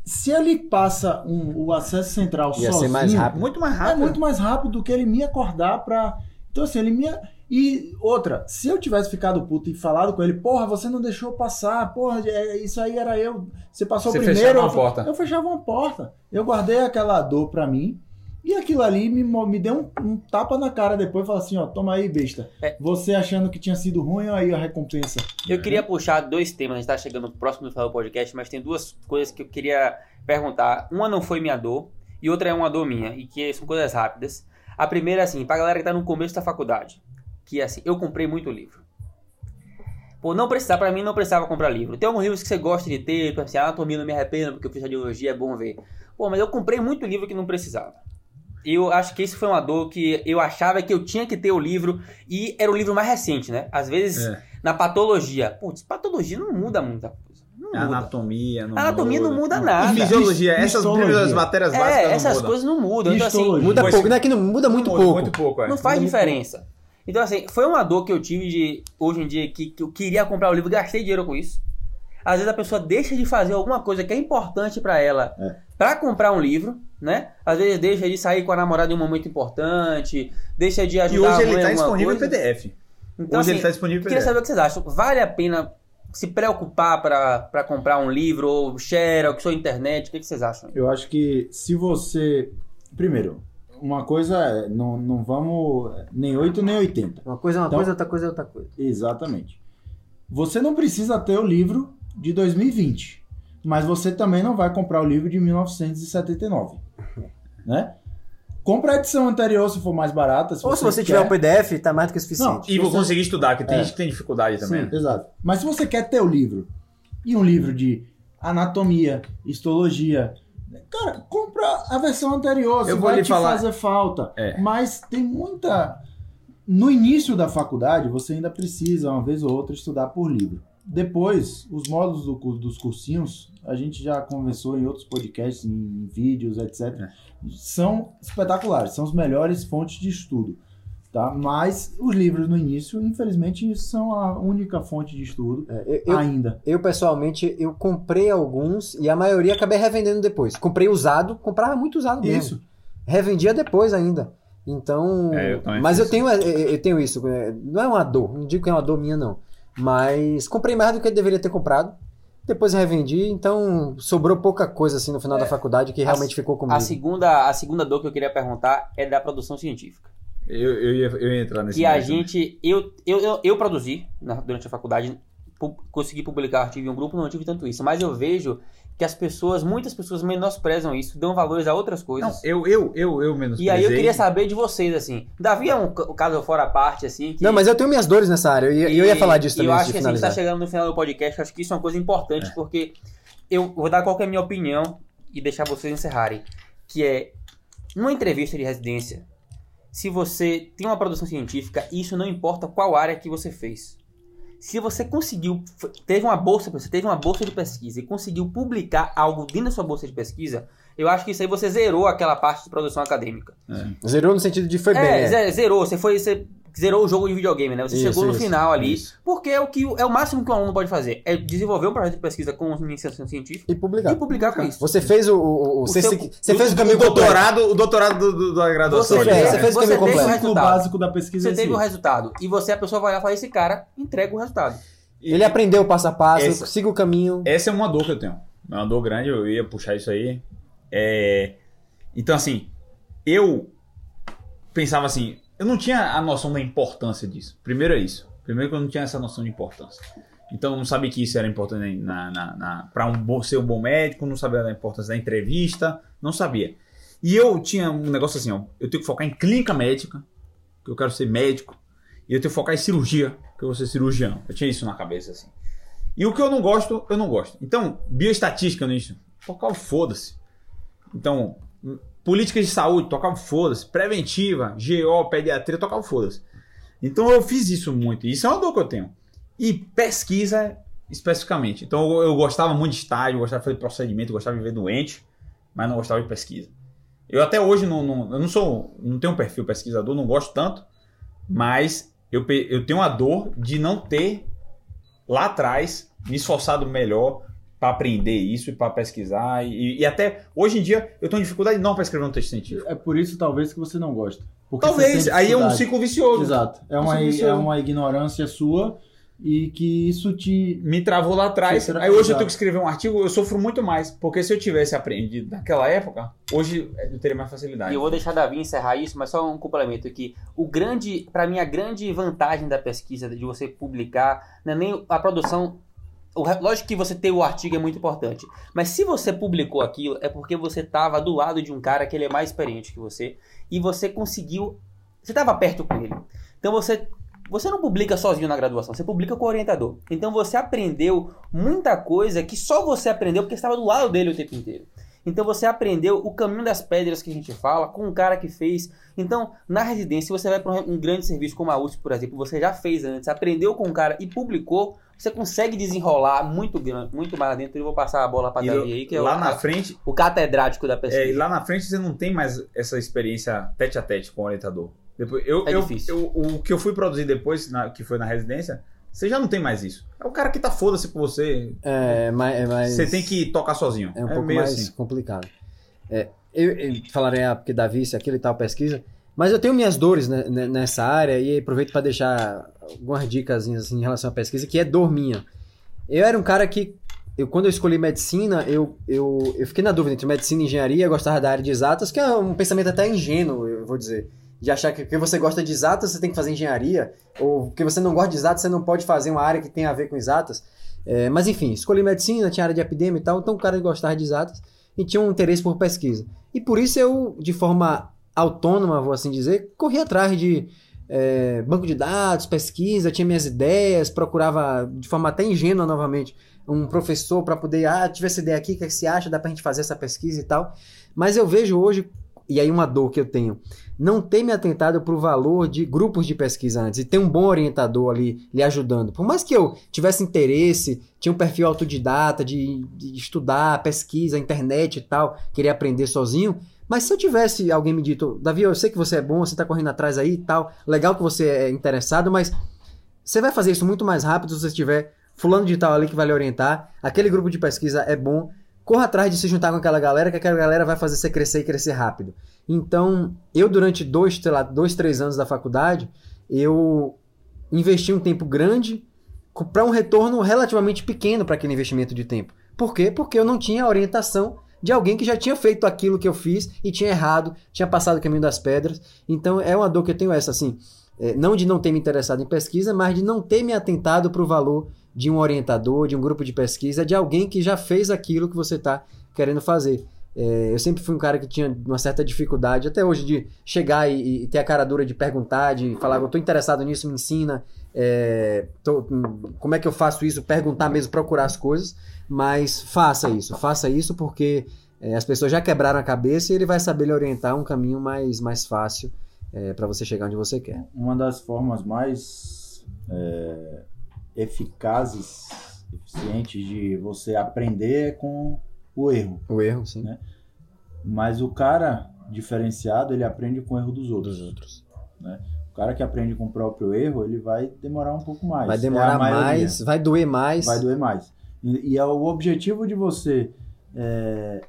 se ele passa um- o acesso central Ia ser sozinho, mais rápido. Muito mais é rápido. muito mais rápido do que ele me acordar pra. Então, assim, ele me. E outra, se eu tivesse ficado puto e falado com ele, porra, você não deixou passar, porra, é- isso aí era eu. Você passou Você primeiro. fechava eu, uma porta. Eu fechava uma porta. Eu guardei aquela dor pra mim. E aquilo ali me, me deu um, um tapa na cara depois e falou assim: ó, toma aí, besta. É. Você achando que tinha sido ruim, aí a recompensa. Eu queria puxar dois temas, a gente tá chegando próximo do final do podcast, mas tem duas coisas que eu queria perguntar. Uma não foi minha dor, e outra é uma dor minha, e que são coisas rápidas. A primeira, assim, pra galera que tá no começo da faculdade, que é assim, eu comprei muito livro. Pô, não precisava, pra mim não precisava comprar livro. Tem alguns livros que você gosta de ter, tipo assim, anatomia não me arrependo, porque eu fiz radiologia, é bom ver. Pô, mas eu comprei muito livro que não precisava. Eu acho que isso foi uma dor que eu achava que eu tinha que ter o livro, e era o livro mais recente, né? Às vezes, É. na patologia. Putz, patologia não muda muita coisa. Não muda. Anatomia não anatomia não muda E nada. fisiologia, essas primeiras matérias básicas É, não essas mudam. coisas não mudam. Então, assim. Muda Pois- pouco, não é que não muda muito Muda pouco. Muito pouco, é. não faz Muda diferença. Então, assim, foi uma dor que eu tive de hoje em dia que, que eu queria comprar o livro, gastei dinheiro com isso. Às vezes a pessoa deixa de fazer alguma coisa que é importante pra ela É. pra comprar um livro, né? Às vezes deixa de sair com a namorada em um momento importante, deixa de E ajudar hoje a ele mãe tá em alguma disponível em coisa. PDF. Então, hoje assim, ele tá disponível em Queria PDF. saber o que vocês acham. Vale a pena se preocupar pra pra comprar um livro, ou Xerox, ou internet? O que, que vocês acham? Eu acho que se você. Primeiro, uma coisa é, não, não vamos nem 8 nem 80. Uma coisa é uma Então- coisa, outra coisa é outra coisa. Exatamente. Você não precisa ter o livro de 2020, mas você também não vai comprar o livro de 1979, né? Compra a edição anterior se for mais barata. Se Ou se você tiver o PDF, tá mais do que suficiente. E vou você- conseguir estudar, que tem É. gente que tem dificuldade também. Exato. Mas se você quer ter o livro e um livro de anatomia, histologia, cara, compra a versão anterior. Se Eu vai lhe te falar- fazer falta. É. Mas tem muita. No início da faculdade, você ainda precisa, uma vez ou outra, estudar por livro. Depois, os módulos do dos cursinhos, a gente já conversou em outros podcasts, em vídeos, etc. É. São espetaculares, são as melhores fontes de estudo. Tá? Mas os livros no início, infelizmente, são a única fonte de estudo É, eu, eu, ainda. eu, pessoalmente, eu comprei alguns e a maioria acabei revendendo depois. Comprei usado, comprava muito usado mesmo. Isso. Revendia depois ainda. Então. É, eu mas eu tenho, eu eu tenho isso. é, Não é uma dor, não digo que é uma dor minha, não. Mas comprei mais do que eu deveria ter comprado. Depois revendi, então sobrou pouca coisa assim no final da faculdade que realmente ficou comigo. A segunda, a segunda dor que eu queria perguntar é da produção científica. Eu, eu, ia, eu ia entrar nesse que a mérito. gente. Eu, eu, eu, eu produzi na- durante a faculdade, pu- consegui publicar artigo em um grupo, não tive tanto isso. Mas eu vejo que as pessoas, muitas pessoas menosprezam isso, dão valores a outras Não, coisas. eu, eu, eu, eu menos e aí eu queria saber de vocês, assim. Davi é um, ca- caso fora à parte, assim. Que, Não, mas eu tenho minhas dores nessa área. Eu ia, eu ia falar disso e também eu acho que assim, a gente tá finalizar. chegando no final do podcast, eu acho que isso é uma coisa importante, porque eu vou dar qual é a minha opinião e deixar vocês encerrarem. Que é, numa entrevista de residência, se você tem uma produção científica, isso não importa qual área que você fez. Se você conseguiu, teve uma bolsa, você teve uma bolsa de pesquisa e conseguiu publicar algo dentro da sua bolsa de pesquisa, eu acho que isso aí você zerou aquela parte de produção acadêmica. Zerou no sentido de foi bem. é, né? ze- zerou, você foi, você zerou o jogo de videogame, né? Você Isso, chegou no isso, final ali, isso. porque é o que é o máximo que um aluno pode fazer, é desenvolver um projeto de pesquisa com iniciação científica E publicar. e publicar com isso. Você fez o. o, o- O você, seu- se- você fez o caminho o completo. doutorado, o doutorado do, do- da graduação. Você fez, né? você fez o você caminho teve o completo. O resultado. básico da pesquisa Você teve o resultado. E você, a pessoa vai lá e fala, esse cara entrega o resultado. Ele aprendeu passo a passo, Esse- siga o caminho. Essa é uma dor que eu tenho. É uma dor grande, eu ia puxar isso aí. É, Então, assim, eu pensava assim, eu não tinha a noção da importância disso. Primeiro é isso. Primeiro que eu não tinha essa noção de importância. Então eu não sabia que isso era importante na, na, na, para um ser um bom médico, não sabia da importância da entrevista, não sabia. E eu tinha um negócio assim, ó, eu tenho que focar em clínica médica, que eu quero ser médico, e eu tenho que focar em cirurgia, que eu vou ser cirurgião. Eu tinha isso na cabeça assim. E o que eu não gosto, eu não gosto. Então, bioestatística nisso, tocar o foda-se. Então, políticas de saúde, tocar o foda-se. Preventiva, GO, pediatria, tocar o foda-se. Então eu fiz isso muito. Isso é uma dor que eu tenho. E pesquisa especificamente. Então eu, eu gostava muito de estágio, gostava de fazer procedimento, gostava de ver doente, mas não gostava de pesquisa. Eu até hoje não, não- eu não sou, não tenho um perfil pesquisador, não gosto tanto, mas eu, eu tenho a dor de não ter lá atrás me esforçado melhor para aprender isso e para pesquisar e, e até hoje em dia eu tenho dificuldade não para escrever um texto científico. É por isso, talvez, que você não gosta. Talvez, aí é um ciclo vicioso. Exato. É uma, Um ciclo vicioso. é uma ignorância sua e que isso te. me travou lá atrás. Será- Aí hoje eu exato. tenho que escrever um artigo, eu sofro muito mais. Porque se eu tivesse aprendido naquela época, hoje eu teria mais facilidade. E eu vou deixar Davi encerrar isso, mas só um complemento aqui. O grande, para mim, a grande vantagem da pesquisa, de você publicar, não é nem a produção. Lógico que você ter o artigo é muito importante. Mas se você publicou aquilo, é porque você estava do lado de um cara que ele é mais experiente que você. E você conseguiu. Você estava perto com ele. Então você. Você não publica sozinho na graduação, você publica com o orientador. Então você aprendeu muita coisa que só você aprendeu porque estava do lado dele o tempo inteiro. Então você aprendeu o caminho das pedras que a gente fala com um cara que fez. Então, na residência, você vai para um grande serviço como a USP, por exemplo, você já fez antes, aprendeu com um cara e publicou, você consegue desenrolar muito grande, muito mais dentro. Eu vou passar a bola para Davi aí, que é lá o, na frente, o catedrático da pesquisa. é, e lá na frente você não tem mais essa experiência tete a tete com o orientador. Depois, eu, É eu- difícil. eu- o que eu fui produzir depois, na- que foi na residência, você já não tem mais isso. É o cara que tá foda-se com você. É, mas, é mais- Você tem que tocar sozinho. É um pouco meio mais assim. complicado. É, eu, eu falarei, ah, porque Davi, isso, aquilo e tal, pesquisa. Mas eu tenho minhas dores né, nessa área e aproveito para deixar algumas dicas assim, em relação à pesquisa, que é dor minha. Eu era um cara que, eu, quando eu escolhi medicina, eu, eu, eu fiquei na dúvida entre medicina e engenharia, eu gostava da área de exatas, que é um pensamento até ingênuo, eu vou dizer. De achar que porque você gosta de exatas, você tem que fazer engenharia, ou porque você não gosta de exatas, você não pode fazer uma área que tem a ver com exatas. É, mas enfim, escolhi medicina, tinha área de epidemia e tal, então o cara gostava de exatas e tinha um interesse por pesquisa. E por isso eu, de forma autônoma, vou assim dizer, corri atrás de é, banco de dados, pesquisa, tinha minhas ideias, procurava de forma até ingênua novamente um professor para poder, ah, tive essa ideia aqui, o que, é que você acha? Dá pra gente fazer essa pesquisa e tal. Mas eu vejo hoje, e aí uma dor que eu tenho, não ter me atentado para o valor de grupos de pesquisa antes e ter um bom orientador ali lhe ajudando. Por mais que eu tivesse interesse, tinha um perfil autodidata de, de estudar, pesquisa, internet e tal, queria aprender sozinho, mas se eu tivesse alguém me dito, Davi, eu sei que você é bom, você está correndo atrás aí e tal, legal que você é interessado, mas você vai fazer isso muito mais rápido se você tiver fulano de tal ali que vai lhe orientar, aquele grupo de pesquisa é bom, corra atrás de se juntar com aquela galera, que aquela galera vai fazer você crescer e crescer rápido. Então, eu durante dois, sei lá, dois três anos da faculdade, eu investi um tempo grande para um retorno relativamente pequeno para aquele investimento de tempo. Por quê? Porque eu não tinha orientação de alguém que já tinha feito aquilo que eu fiz e tinha errado, tinha passado o caminho das pedras. Então é uma dor que eu tenho essa, assim, é, não de não ter me interessado em pesquisa, mas de não ter me atentado para o valor de um orientador, de um grupo de pesquisa, de alguém que já fez aquilo que você está querendo fazer. É, eu sempre fui um cara que tinha uma certa dificuldade, até hoje, de chegar e, e ter a cara dura de perguntar, de falar, eu estou interessado nisso, me ensina, é, tô- hum, como é que eu faço isso, perguntar mesmo, procurar as coisas, mas faça isso, faça isso porque é, as pessoas já quebraram a cabeça e ele vai saber lhe orientar um caminho mais, mais fácil para você chegar onde você quer. Uma das formas mais é, eficazes, eficientes de você aprender é com o erro. O erro, sim. Né? Mas o cara diferenciado, ele aprende com o erro dos outros. Dos outros. O cara que aprende com o próprio erro, ele vai demorar um pouco mais. Vai É demorar maioria. mais, vai doer mais. Vai doer mais. E, e é o objetivo de você é,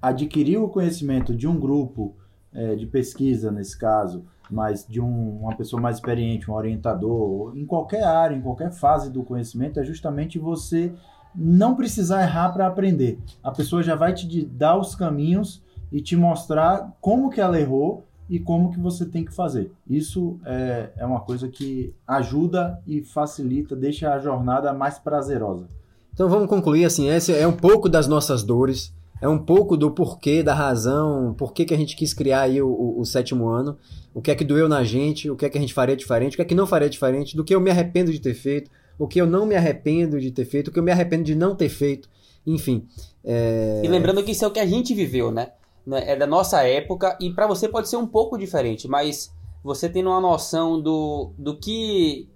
adquirir o conhecimento de um grupo é, de pesquisa, nesse caso, mas de um- uma pessoa mais experiente, um orientador, em qualquer área, em qualquer fase do conhecimento, é justamente você não precisar errar para aprender. A pessoa já vai te dar os caminhos e te mostrar como que ela errou e como que você tem que fazer. Isso é, é uma coisa que ajuda e facilita, deixa a jornada mais prazerosa. Então vamos concluir assim, esse é um pouco das nossas dores, é um pouco do porquê, da razão, por que que a gente quis criar aí o, o- o sétimo ano, o que é que doeu na gente, o que é que a gente faria diferente, o que é que não faria diferente, do que eu me arrependo de ter feito, o que eu não me arrependo de ter feito, o que eu me arrependo de não ter feito, enfim. é, E lembrando que isso é o que a gente viveu, né? Né? É da nossa época e pra você pode ser um pouco diferente, mas você tendo uma noção do, do que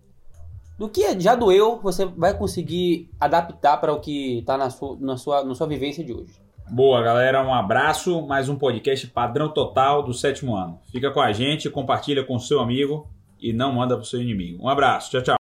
do que já doeu, você vai conseguir adaptar para o que tá na sua, na, sua, na sua vivência de hoje. Boa, galera. Um abraço. Mais um podcast padrão total do sétimo ano. Fica com a gente, compartilha com o seu amigo e não manda pro seu inimigo. Um abraço. Tchau, tchau.